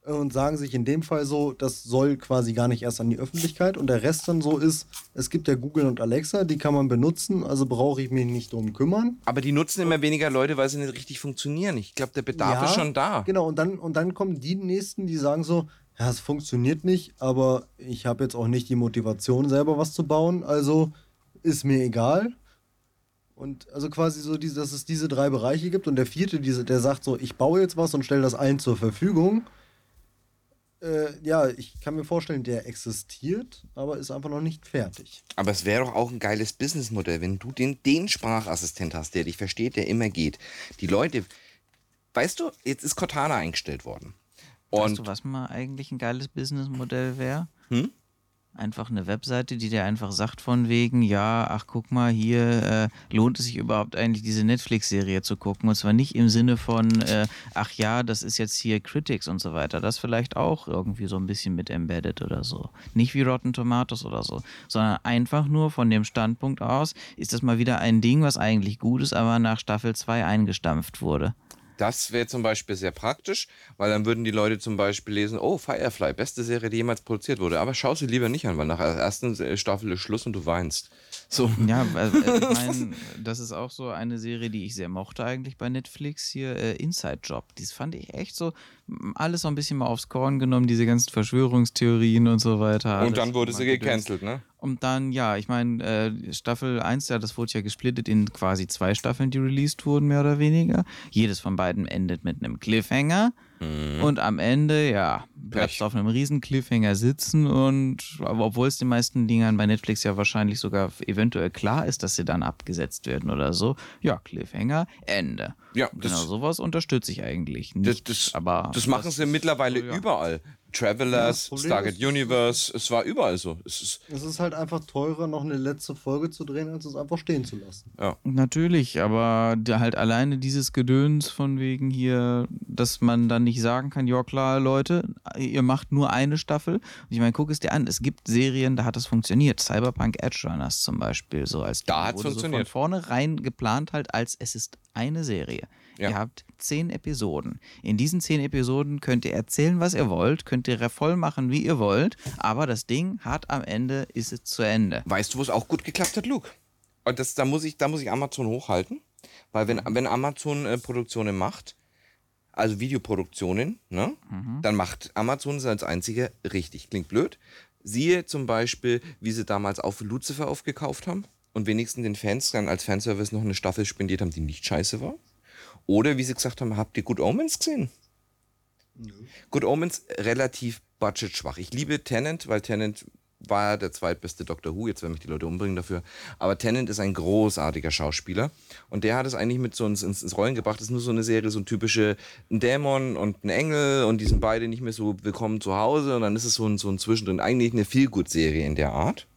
Und sagen sich in dem Fall so, das soll quasi gar nicht erst an die Öffentlichkeit. Und der Rest dann so ist, es gibt ja Google und Alexa, die kann man benutzen, also brauche ich mich nicht drum kümmern. Aber die nutzen immer weniger Leute, weil sie nicht richtig funktionieren. Ich glaube, der Bedarf ist schon da. Genau, und dann, und dann kommen die Nächsten, die sagen so, ja, es funktioniert nicht, aber ich habe jetzt auch nicht die Motivation, selber was zu bauen, also ist mir egal. Und also quasi so, diese, dass es diese drei Bereiche gibt und der vierte, diese, der sagt so, ich baue jetzt was und stelle das allen zur Verfügung. Äh, ja, ich kann mir vorstellen, der existiert, aber ist einfach noch nicht fertig. Aber es wäre doch auch ein geiles Businessmodell, wenn du den, den Sprachassistent hast, der dich versteht, der immer geht. Die Leute, weißt du, jetzt ist Cortana eingestellt worden. weißt Und du, was mal eigentlich ein geiles Businessmodell wäre? Hm? Einfach eine Webseite, die dir einfach sagt von wegen, ja, ach guck mal, hier äh, lohnt es sich überhaupt eigentlich diese Netflix-Serie zu gucken. Und zwar nicht im Sinne von, äh, ach ja, das ist jetzt hier Critics und so weiter. Das vielleicht auch irgendwie so ein bisschen mit embedded oder so. Nicht wie Rotten Tomatoes oder so, sondern einfach nur von dem Standpunkt aus, ist das mal wieder ein Ding, was eigentlich gut ist, aber nach Staffel 2 eingestampft wurde. Das wäre zum Beispiel sehr praktisch, weil dann würden die Leute zum Beispiel lesen, oh, Firefly, beste Serie, die jemals produziert wurde. Aber schau sie lieber nicht an, weil nach der ersten Staffel ist Schluss und du weinst. So. Ja, äh, ich meine, das ist auch so eine Serie, die ich sehr mochte eigentlich bei Netflix hier, äh, Inside Job. Das fand ich echt so, alles so ein bisschen mal aufs Korn genommen, diese ganzen Verschwörungstheorien und so weiter. Und dann wurde sie gecancelt, ne? Und dann, ja, ich meine, äh, Staffel 1, ja, das wurde ja gesplittet in quasi zwei Staffeln, die released wurden, mehr oder weniger. Jedes von beiden endet mit einem Cliffhanger. Und am Ende, ja, bleibst du auf einem riesen Cliffhanger sitzen und obwohl es den meisten Dingern bei Netflix ja wahrscheinlich sogar eventuell klar ist, dass sie dann abgesetzt werden oder so, ja, Cliffhanger, Ende. Ja, Und das- genau sowas unterstütze ich eigentlich nicht. Das, das, aber das machen sie mittlerweile ja. überall. Travelers, Problem Stargate ist- Universe, es war überall so. Es ist, Es ist halt einfach teurer, noch eine letzte Folge zu drehen, als es einfach stehen zu lassen. ja. Natürlich, aber halt alleine dieses Gedöns von wegen hier, dass man dann nicht sagen kann, ja klar, Leute, ihr macht nur eine Staffel. Und ich meine, guck es dir an, es gibt Serien, da hat es funktioniert. Cyberpunk Edge Runners zum Beispiel, so als Da hat's wurde funktioniert. So von vornherein geplant halt, als es ist eine Serie. Ja. Ihr habt zehn Episoden. In diesen zehn Episoden könnt ihr erzählen, was ihr wollt, könnt ihr voll machen, wie ihr wollt, aber das Ding hat am Ende, ist es zu Ende. Weißt du, wo es auch gut geklappt hat, Luke? Und das, da, muss ich, da muss ich Amazon hochhalten. Weil wenn, wenn Amazon äh, Produktionen macht, also Videoproduktionen, ne, dann macht Amazon es als einziger richtig. Klingt blöd. Siehe zum Beispiel, wie sie damals auf Lucifer aufgekauft haben und wenigstens den Fans dann als Fanservice noch eine Staffel spendiert haben, die nicht scheiße war. Oder wie sie gesagt haben, habt ihr Good Omens gesehen? Good Omens relativ budgetschwach. Ich liebe Tenant, weil Tenant war der zweitbeste Doctor Who, jetzt werden mich die Leute umbringen dafür. Aber Tennant ist ein großartiger Schauspieler und der hat es eigentlich mit so ins, ins Rollen gebracht. Das ist nur so eine Serie, so ein typische ein Dämon und ein Engel und die sind beide nicht mehr so willkommen zu Hause und dann ist es so ein, so ein Zwischendrin. Eigentlich eine Feelgood-Serie in der Art,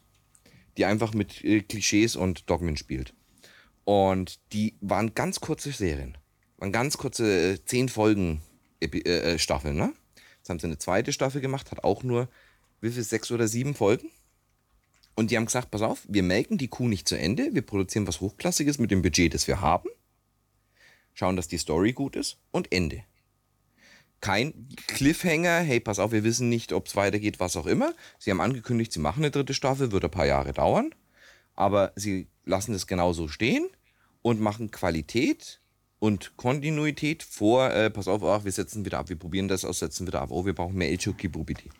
die einfach mit äh, Klischees und Dogmen spielt. Und die waren ganz kurze Serien. Waren ganz kurze äh, zehn Folgen Epi äh, Staffeln, ne? Jetzt haben sie eine zweite Staffel gemacht, hat auch nur wie viel, sechs oder sieben Folgen. Und die haben gesagt, pass auf, wir melken die Kuh nicht zu Ende, wir produzieren was Hochklassiges mit dem Budget, das wir haben, schauen, dass die Story gut ist und Ende. Kein Cliffhanger, hey, pass auf, wir wissen nicht, ob es weitergeht, was auch immer. Sie haben angekündigt, sie machen eine dritte Staffel, wird ein paar Jahre dauern, aber sie lassen es genauso stehen und machen Qualität und Kontinuität vor, äh, pass auf, ach, wir setzen wieder ab, wir probieren das aus, setzen wieder ab, oh, wir brauchen mehr Ichoki Bubiti.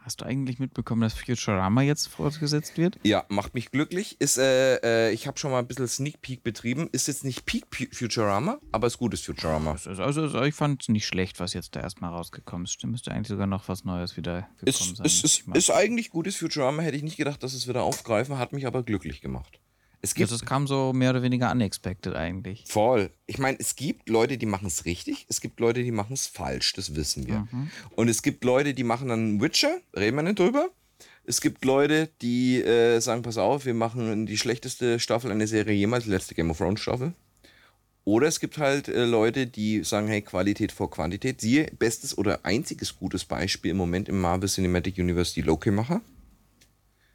Hast du eigentlich mitbekommen, dass Futurama jetzt fortgesetzt wird? Ja, macht mich glücklich. Ist, äh, äh, ich habe schon mal ein bisschen Sneak Peek betrieben. Ist jetzt nicht Peak Futurama, aber ist gutes Futurama. Also, also ich fand es nicht schlecht, was jetzt da erstmal rausgekommen ist. Stimmt, müsste eigentlich sogar noch was Neues wieder gekommen ist, sein. Ist, ist, ist eigentlich gutes Futurama. Hätte ich nicht gedacht, dass es wieder aufgreifen, hat mich aber glücklich gemacht. Es gibt, also es kam so mehr oder weniger unexpected eigentlich. Voll. Ich meine, es gibt Leute, die machen es richtig, es gibt Leute, die machen es falsch, das wissen wir. Mhm. Und es gibt Leute, die machen dann Witcher, reden wir nicht drüber. Es gibt Leute, die äh, sagen, pass auf, wir machen die schlechteste Staffel einer Serie jemals, die letzte Game of Thrones Staffel. Oder es gibt halt äh, Leute, die sagen, hey, Qualität vor Quantität. Siehe, bestes oder einziges gutes Beispiel im Moment im Marvel Cinematic Universe, die Loki-Macher.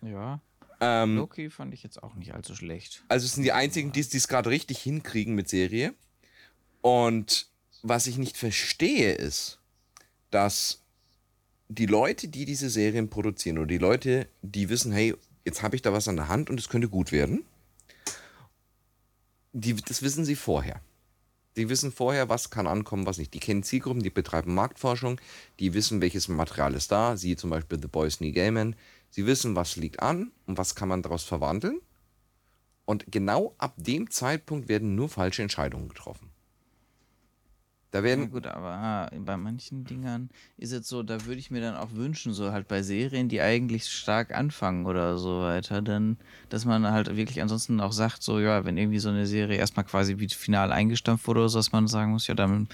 Ja. Ähm, Loki fand ich jetzt auch nicht allzu schlecht. Also es sind die einzigen, die es gerade richtig hinkriegen mit Serie. Und was ich nicht verstehe, ist, dass die Leute, die diese Serien produzieren oder die Leute, die wissen, hey, jetzt habe ich da was an der Hand und es könnte gut werden, die, das wissen sie vorher. Die wissen vorher, was kann ankommen, was nicht. Die kennen Zielgruppen, die betreiben Marktforschung, die wissen, welches Material ist da, siehe zum Beispiel The Boys New Gaiman. Sie wissen, was liegt an und was kann man daraus verwandeln. Und genau ab dem Zeitpunkt werden nur falsche Entscheidungen getroffen. Da werden ja, gut, aber ah, bei manchen Dingern ist es so, da würde ich mir dann auch wünschen, so halt bei Serien, die eigentlich stark anfangen oder so weiter, dann, dass man halt wirklich ansonsten auch sagt, so ja, wenn irgendwie so eine Serie erstmal quasi wie final eingestampft wurde oder so, dass man sagen muss, ja, dann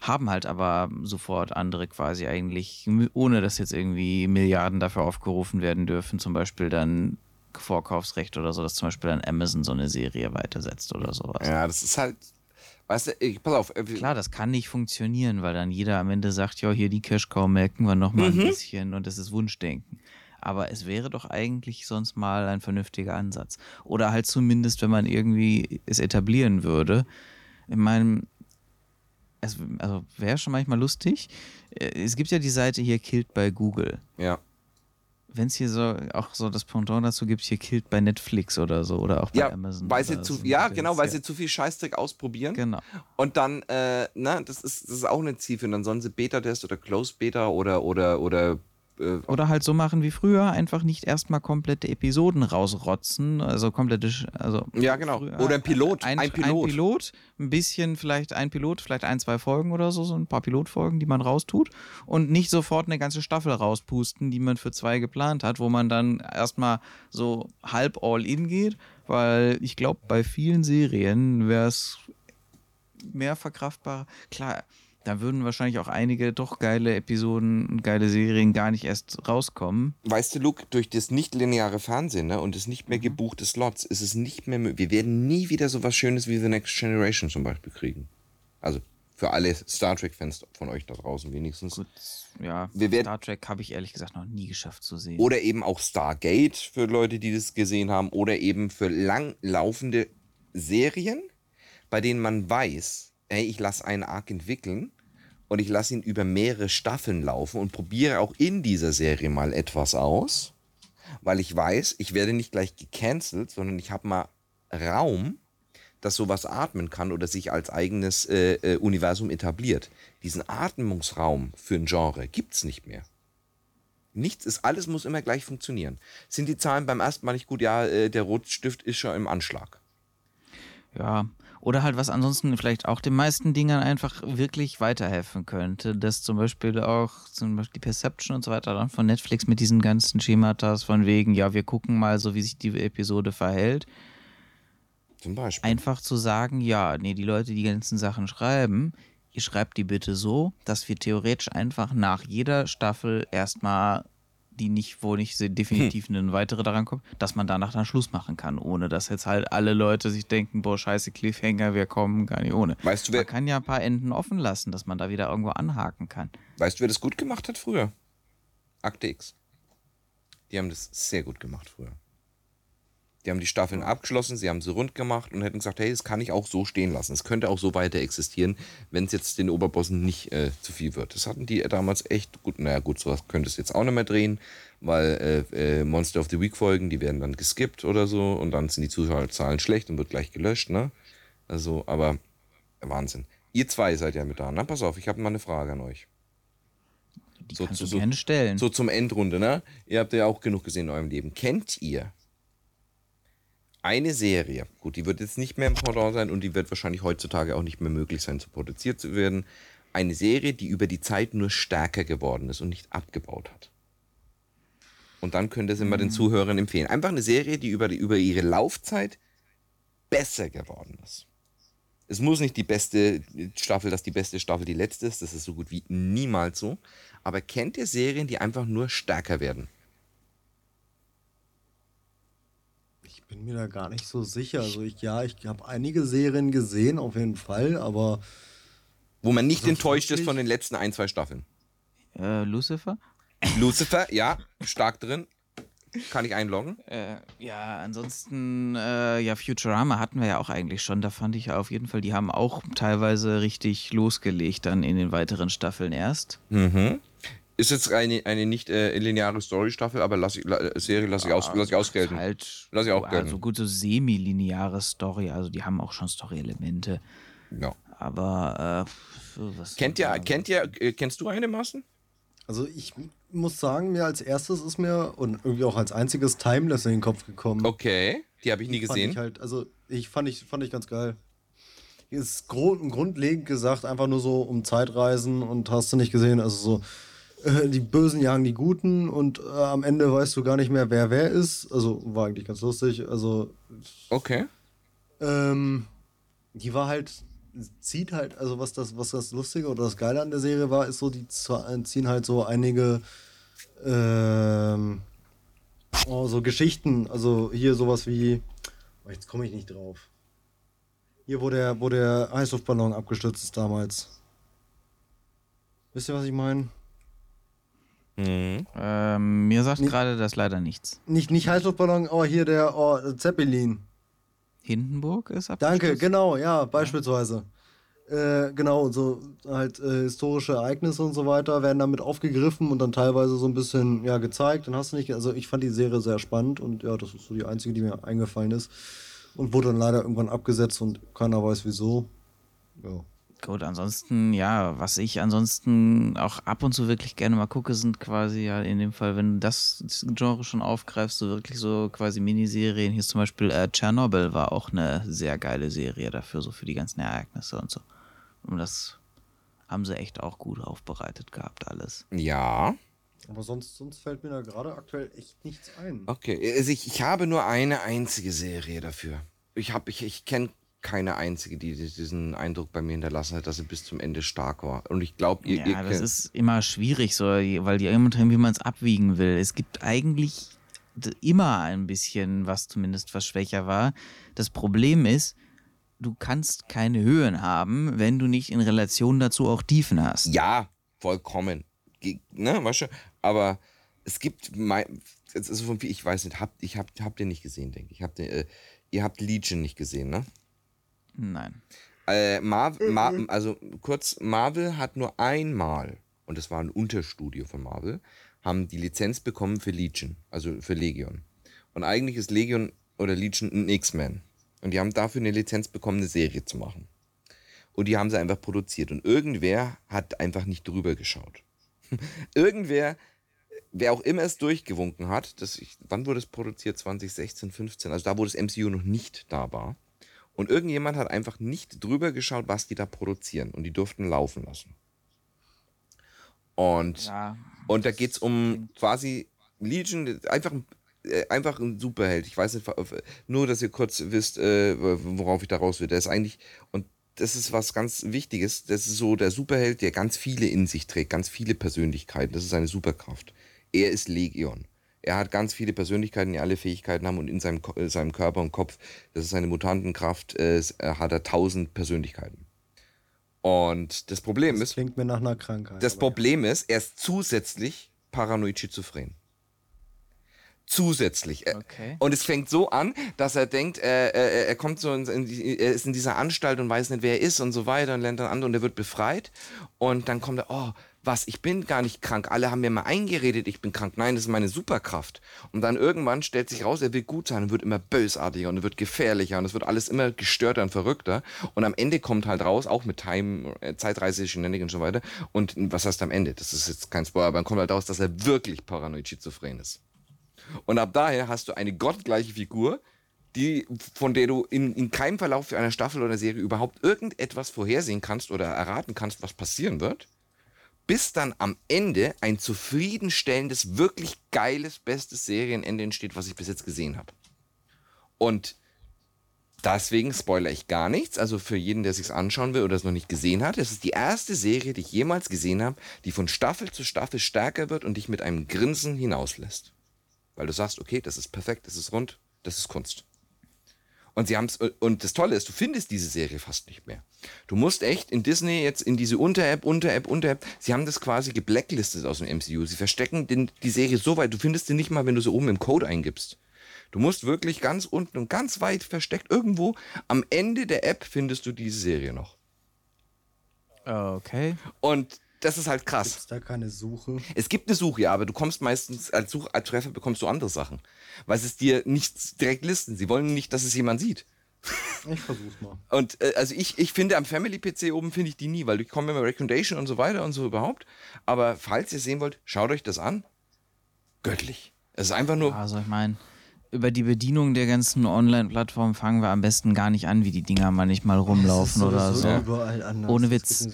haben halt aber sofort andere quasi eigentlich, ohne dass jetzt irgendwie Milliarden dafür aufgerufen werden dürfen, zum Beispiel dann Vorkaufsrecht oder so, dass zum Beispiel dann Amazon so eine Serie weitersetzt oder sowas. Ja, das ist halt, weißt du, ich, pass auf. Klar, das kann nicht funktionieren, weil dann jeder am Ende sagt, ja, hier die Cash-Cow melken wir nochmal mhm. ein bisschen und das ist Wunschdenken. Aber es wäre doch eigentlich sonst mal ein vernünftiger Ansatz. Oder halt zumindest, wenn man irgendwie es etablieren würde. In meinem, es, also wäre schon manchmal lustig. Äh, es gibt ja die Seite hier Killed bei Google. Ja. Wenn es hier so auch so das Pendant dazu gibt, hier Killed bei Netflix oder so oder auch bei ja, Amazon. Weil sie zu, ja, genau, weil ja. sie zu viel Scheißdreck ausprobieren. Genau. Und dann, äh, ne, das ist, das ist auch eine Ziel für. Dann sollen sie Beta-Test oder Close-Beta oder, oder, oder äh, Oder halt so machen wie früher, einfach nicht erstmal komplette Episoden rausrotzen, also komplette, also ja genau. Oder ein Pilot, ein, ein, Pilot, ein Pilot, ein bisschen vielleicht ein Pilot, vielleicht ein zwei Folgen oder so, so ein paar Pilotfolgen, die man raustut und nicht sofort eine ganze Staffel rauspusten, die man für zwei geplant hat, wo man dann erstmal so halb all in geht, weil ich glaube bei vielen Serien wäre es mehr verkraftbar. Klar da würden wahrscheinlich auch einige doch geile Episoden und geile Serien gar nicht erst rauskommen. Weißt du, Luke, durch das nicht-lineare Fernsehen ne, und das nicht mehr mhm. gebuchte Slots ist es nicht mehr möglich. Wir werden nie wieder so was Schönes wie The Next Generation zum Beispiel kriegen. Also für alle Star Trek-Fans von euch da draußen wenigstens. Gut, ja, wir werden, Star Trek habe ich ehrlich gesagt noch nie geschafft zu sehen. Oder eben auch Stargate für Leute, die das gesehen haben. Oder eben für langlaufende Serien, bei denen man weiß, ey, ich lasse einen Arc entwickeln und ich lasse ihn über mehrere Staffeln laufen und probiere auch in dieser Serie mal etwas aus, weil ich weiß, ich werde nicht gleich gecancelt, sondern ich habe mal Raum, dass sowas atmen kann oder sich als eigenes äh, äh, Universum etabliert. Diesen Atmungsraum für ein Genre gibt es nicht mehr. Nichts ist, alles muss immer gleich funktionieren. Sind die Zahlen beim ersten Mal nicht gut? Ja, äh, der Rotstift ist schon im Anschlag. Ja, Oder halt was ansonsten vielleicht auch den meisten Dingern einfach wirklich weiterhelfen könnte. Dass zum Beispiel auch zum Beispiel die Perception und so weiter dann von Netflix mit diesen ganzen Schematas von wegen, ja, wir gucken mal so, wie sich die Episode verhält. Zum Beispiel. Einfach zu sagen, ja, nee, die Leute, die ganzen Sachen schreiben, ihr schreibt die bitte so, dass wir theoretisch einfach nach jeder Staffel erstmal die nicht, wo nicht definitiv eine weitere daran kommt, dass man danach dann Schluss machen kann, ohne dass jetzt halt alle Leute sich denken, boah, scheiße, Cliffhanger, wir kommen gar nicht ohne. Weißt du, wer, man kann ja ein paar Enden offen lassen, dass man da wieder irgendwo anhaken kann. weißt du, wer das gut gemacht hat früher? Akte X. Die haben das sehr gut gemacht früher. Die haben die Staffeln abgeschlossen, sie haben sie rund gemacht und hätten gesagt, hey, das kann ich auch so stehen lassen. Es könnte auch so weiter existieren, wenn es jetzt den Oberbossen nicht äh, zu viel wird. Das hatten die damals echt gut. Naja, gut, sowas könnte es jetzt auch nicht mehr drehen, weil äh, äh, Monster of the Week Folgen, die werden dann geskippt oder so und dann sind die Zuschauerzahlen schlecht und wird gleich gelöscht, ne? Also, aber Wahnsinn. Ihr zwei seid ja mit da. Na, pass auf, ich habe mal eine Frage an euch. Die So kannst zu- du so- gerne stellen. So zum Endrunde, ne? Ihr habt ja auch genug gesehen in eurem Leben. Kennt ihr eine Serie? Gut, die wird jetzt nicht mehr im Pendant sein und die wird wahrscheinlich heutzutage auch nicht mehr möglich sein, zu produziert zu werden. Eine Serie, die über die Zeit nur stärker geworden ist und nicht abgebaut hat. Und dann könnt ihr es immer den Zuhörern empfehlen. Einfach eine Serie, die über, die über ihre Laufzeit besser geworden ist. Es muss nicht die beste Staffel, dass die beste Staffel die letzte ist. Das ist so gut wie niemals so. Aber kennt ihr Serien, die einfach nur stärker werden? Bin mir da gar nicht so sicher. Also ich, ja, ich habe einige Serien gesehen, auf jeden Fall, aber Wo man nicht So enttäuscht ist von den letzten ein, zwei Staffeln. Äh, Lucifer? Lucifer, ja, stark drin. Kann ich einloggen. Äh, ja, ansonsten, äh, ja, Futurama hatten wir ja auch eigentlich schon. Da fand ich auf jeden Fall, die haben auch teilweise richtig losgelegt dann in den weiteren Staffeln erst. Mhm. Ist jetzt eine, eine nicht äh, lineare Story-Staffel, aber lass ich, la, Serie lasse ich, aus, lass ich ausgelten. Halt, Lass ich auch also gönnen. gut, so semi-lineare Story. Also die haben auch schon Story-Elemente. Ja. Aber, äh, was Kennt ihr, kennt ihr, äh, kennst du eine Maßen? also ich muss sagen, mir als erstes ist mir und irgendwie auch als einziges Timeless in den Kopf gekommen. Okay, die habe ich nie Fand gesehen. Ich halt, also ich fand ich, fand ich ganz geil. Ist grund, grundlegend gesagt einfach nur so um Zeitreisen und hast du nicht gesehen, also so äh, die Bösen jagen die Guten und äh, am Ende weißt du gar nicht mehr, wer wer ist. Also war eigentlich ganz lustig. Also Okay. ähm, die war halt, zieht halt, also was das, was das Lustige oder das Geile an der Serie war, ist so, die z- ziehen halt so einige ähm, oh, so Geschichten, also hier sowas wie, oh, jetzt komme ich nicht drauf. Hier, wo der, wo der Heißluftballon abgestürzt ist damals. Wisst ihr, was ich meine? Mhm. Ähm, mir sagt gerade das leider nichts. Nicht, nicht Heißluftballon, oh, hier der oh, Zeppelin. Hindenburg ist Danke, abgestürzt? genau, ja, beispielsweise. Äh, genau, so halt äh, historische Ereignisse und so weiter werden damit aufgegriffen und dann teilweise so ein bisschen ja gezeigt. Dann hast du nicht, also ich fand die Serie sehr spannend und ja, das ist so die einzige, die mir eingefallen ist und wurde dann leider irgendwann abgesetzt und keiner weiß wieso. Ja. Gut, ansonsten, ja, was ich ansonsten auch ab und zu wirklich gerne mal gucke, sind quasi ja in dem Fall, wenn du das Genre schon aufgreifst, so wirklich so quasi Miniserien. Hier ist zum Beispiel äh, Tschernobyl war auch eine sehr geile Serie dafür, so für die ganzen Ereignisse und so. Und das haben sie echt auch gut aufbereitet gehabt, alles. Ja. Aber sonst, sonst fällt mir da gerade aktuell echt nichts ein. Okay, also ich, ich habe nur eine einzige Serie dafür. Ich, hab- ich, ich kenne keine einzige, die diesen Eindruck bei mir hinterlassen hat, dass sie bis zum Ende stark war. Und ich glaube, ihr, Ja, ihr das ist immer schwierig, so, weil die immer wie man es abwiegen will. Es gibt eigentlich immer ein bisschen, was zumindest was schwächer war. Das Problem ist, du kannst keine Höhen haben, wenn du nicht in Relation dazu auch Tiefen hast. Ja, vollkommen. Ne, weißt du? Aber es gibt, mein, es ist von, ich weiß nicht, habt, ich habt, habt ihr nicht gesehen, denke ich. Habt ihr, äh, ihr habt Legion nicht gesehen, ne? Nein. Äh, Marvel, Mar also kurz, Marvel hat nur einmal, und das war ein Unterstudio von Marvel, haben die Lizenz bekommen für Legion, also für Legion. Und eigentlich ist Legion oder Legion ein X-Men. Und die haben dafür eine Lizenz bekommen, eine Serie zu machen. Und die haben sie einfach produziert. Und irgendwer hat einfach nicht drüber geschaut. irgendwer, wer auch immer es durchgewunken hat, das ich, wann wurde es produziert? 2016, 15, also da, wo das MCU noch nicht da war. Und irgendjemand hat einfach nicht drüber geschaut, was die da produzieren. Und die durften laufen lassen. Und, Ja. und da geht es um quasi Legion, einfach ein, äh, einfach ein Superheld. Ich weiß nicht, nur, dass ihr kurz wisst, äh, worauf ich da raus will. Der ist eigentlich, und das ist was ganz Wichtiges, das ist so der Superheld, der ganz viele in sich trägt, ganz viele Persönlichkeiten. Das ist seine Superkraft. Er ist Legion. Er hat ganz viele Persönlichkeiten, die alle Fähigkeiten haben und in seinem, Ko- äh, seinem Körper und Kopf, das ist seine Mutantenkraft, äh, hat er tausend Persönlichkeiten. Und das Problem Das ist, klingt mir nach einer Krankheit. das Problem ist, er ist zusätzlich paranoid schizophren. Zusätzlich. Er- Okay. Und es fängt so an, dass er denkt, äh, äh, er kommt so in, in er ist in dieser Anstalt und weiß nicht, wer er ist und so weiter und lernt dann an und er wird befreit. Und dann kommt er, oh, was, ich bin gar nicht krank. Alle haben mir mal eingeredet, ich bin krank. Nein, das ist meine Superkraft. Und dann irgendwann stellt sich raus, er will gut sein und wird immer bösartiger und wird gefährlicher und es wird alles immer gestörter und verrückter. Und am Ende kommt halt raus, auch mit Time, äh, Zeitreise, Shenanigans und so weiter. Und was heißt am Ende? Das ist jetzt kein Spoiler, aber dann kommt halt raus, dass er wirklich paranoid schizophren ist. Und ab daher hast du eine gottgleiche Figur, die, von der du in, in keinem Verlauf einer Staffel oder Serie überhaupt irgendetwas vorhersehen kannst oder erraten kannst, was passieren wird, bis dann am Ende ein zufriedenstellendes, wirklich geiles, bestes Serienende entsteht, was ich bis jetzt gesehen habe. Und deswegen spoilere ich gar nichts. Also für jeden, der sich anschauen will oder es noch nicht gesehen hat, es ist die erste Serie, die ich jemals gesehen habe, die von Staffel zu Staffel stärker wird und dich mit einem Grinsen hinauslässt. Weil du sagst, okay, das ist perfekt, das ist rund, das ist Kunst. Und sie haben's, und das Tolle ist, du findest diese Serie fast nicht mehr. Du musst echt in Disney jetzt in diese Unter-App, Unter-App, Unter-App, sie haben das quasi geblacklistet aus dem MCU. Sie verstecken den, die Serie so weit, du findest sie nicht mal, wenn du sie oben im Code eingibst. Du musst wirklich ganz unten und ganz weit versteckt irgendwo am Ende der App findest du diese Serie noch. Okay. Und das ist halt krass. Ist da keine Suche? Es gibt eine Suche, ja, aber du kommst meistens als Suchtreffer bekommst du andere Sachen, weil sie es dir nicht direkt listen. Sie wollen nicht, dass es jemand sieht. Ich versuch's mal. Und äh, also ich, ich finde am Family PC oben finde ich die nie, weil ich komme immer Recommendation und so weiter und so überhaupt. Aber falls ihr sehen wollt, schaut euch das an. Göttlich. Es ist einfach nur. Also ich meine, über die Bedienung der ganzen Online-Plattformen fangen wir am besten gar nicht an, wie die Dinger manchmal rumlaufen oder so. Ohne Witz.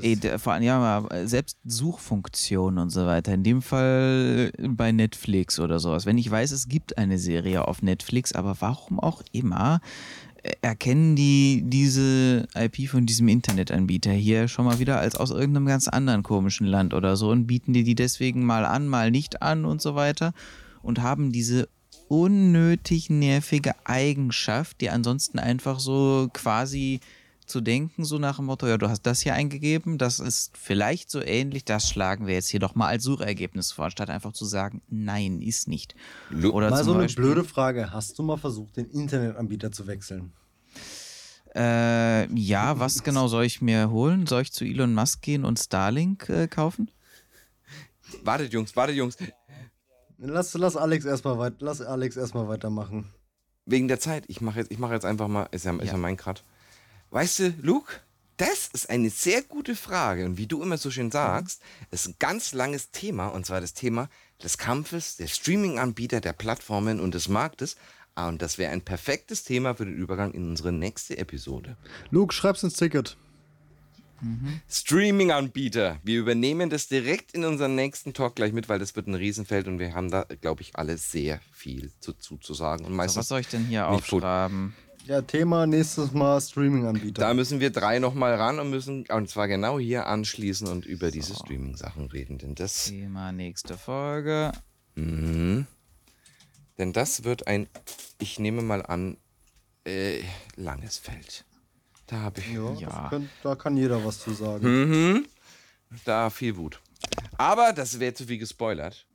Ey, der, vor allem, ja, aber selbst Suchfunktionen und so weiter. In dem Fall bei Netflix oder sowas. Wenn ich weiß, es gibt eine Serie auf Netflix, aber warum auch immer, äh, erkennen die diese IP von diesem Internetanbieter hier schon mal wieder als aus irgendeinem ganz anderen komischen Land oder so und bieten dir die deswegen mal an, mal nicht an und so weiter und haben diese unnötig nervige Eigenschaft, die ansonsten einfach so quasi zu denken, so nach dem Motto, ja, du hast das hier eingegeben, das ist vielleicht so ähnlich, das schlagen wir jetzt hier doch mal als Suchergebnis vor, statt einfach zu sagen, nein, ist nicht. Oder mal so eine Beispiel, blöde Frage. Hast du mal versucht, den Internetanbieter zu wechseln? Äh, ja, was genau soll ich mir holen? Soll ich zu Elon Musk gehen und Starlink äh, kaufen? Wartet, Jungs, wartet, Jungs. Lass, lass Alex erstmal weit, lass Alex erstmal weitermachen. Wegen der Zeit. Ich mache jetzt, ich mache jetzt einfach mal. Ist ja, ist ja. Ja. mein Cut. Weißt du, Luke, das ist eine sehr gute Frage. Und wie du immer so schön sagst, ist ein ganz langes Thema. Und zwar das Thema des Kampfes der Streaming-Anbieter, der Plattformen und des Marktes. Ah, Und das wäre ein perfektes Thema für den Übergang in unsere nächste Episode. Luke, schreib's ins Ticket. Streaming-Anbieter. Wir übernehmen das direkt in unseren nächsten Talk gleich mit, weil das wird ein Riesenfeld und wir haben da, glaube ich, alle sehr viel zu, zu, zu sagen. Und So, meistens, was soll ich denn hier aufschreiben? Ja, Thema nächstes Mal Streaming-Anbieter. da müssen wir drei nochmal ran und müssen, und zwar genau hier anschließen und über diese Streaming-Sachen reden. Denn das, Thema nächste Folge. mhm. denn das wird ein, ich nehme mal an, äh, langes Feld. Da habe ich. ja, Ja. Könnt, da kann jeder was zu sagen. Mhm. Da viel Wut. Aber das wäre zu viel gespoilert.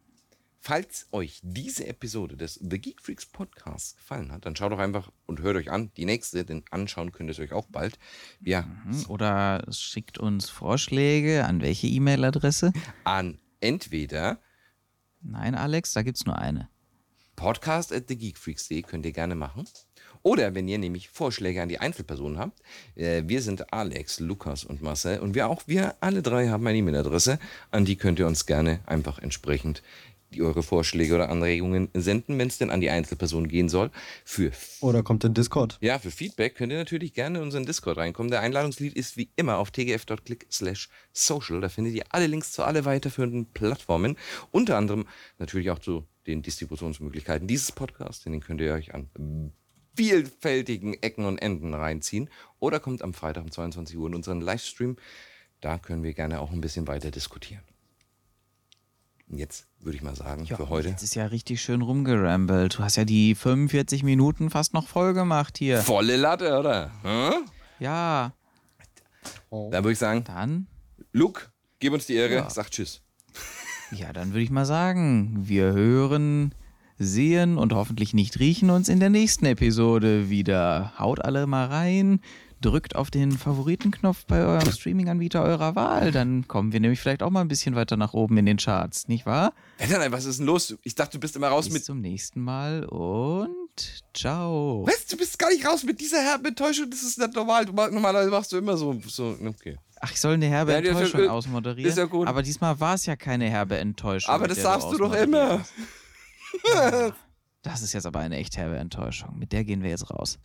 Falls euch diese Episode des The Geek Freaks Podcasts gefallen hat, dann schaut doch einfach und hört euch an. Die nächste, denn anschauen könnt ihr es euch auch bald. Wir Hm, Oder schickt uns Vorschläge. An welche E-Mail-Adresse? an entweder Nein, Alex, da gibt's nur eine. podcast at thegeekfreaks.de könnt ihr gerne machen. Oder wenn ihr nämlich Vorschläge an die Einzelpersonen habt, äh, wir sind Alex, Lukas und Marcel und wir auch, wir alle drei haben eine E-Mail-Adresse, an die könnt ihr uns gerne einfach entsprechend die eure Vorschläge oder Anregungen senden, wenn es denn an die Einzelperson gehen soll. Für Oder kommt in Discord. ja, für Feedback könnt ihr natürlich gerne in unseren Discord reinkommen. Der Einladungslied ist wie immer auf tgf.click slash social. Da findet ihr alle Links zu alle weiterführenden Plattformen. Unter anderem natürlich auch zu den Distributionsmöglichkeiten dieses Podcasts. Den könnt ihr euch an vielfältigen Ecken und Enden reinziehen. Oder kommt am Freitag um 22 Uhr in unseren Livestream. Da können wir gerne auch ein bisschen weiter diskutieren. Jetzt würde ich mal sagen, für heute. Jetzt ist ja richtig schön rumgerambelt. Du hast ja die 45 Minuten fast noch voll gemacht hier. Volle Latte, oder? Hm? Ja, Da würde ich sagen, dann, Luke, gib uns die Ehre, Ja. sag Tschüss. ja, dann würde ich mal sagen, wir hören, sehen und hoffentlich nicht riechen uns in der nächsten Episode wieder. Haut alle mal rein. Drückt auf den Favoritenknopf bei eurem Streaming-Anbieter eurer Wahl. Dann kommen wir nämlich vielleicht auch mal ein bisschen weiter nach oben in den Charts, nicht wahr? Nein, was ist denn los? Ich dachte, du bist immer raus Bis mit. zum nächsten Mal und ciao. Was? Du bist gar nicht raus mit dieser herben Enttäuschung. Das ist nicht normal. Du, normalerweise machst du immer so. so okay. Ach, ich soll eine herbe Ja, das ist ja Enttäuschung gut. ausmoderieren. Ist ja gut. Aber diesmal war es ja keine herbe Enttäuschung. Aber das sagst du doch immer. hast. Das ist jetzt aber eine echt herbe Enttäuschung. Mit der gehen wir jetzt raus.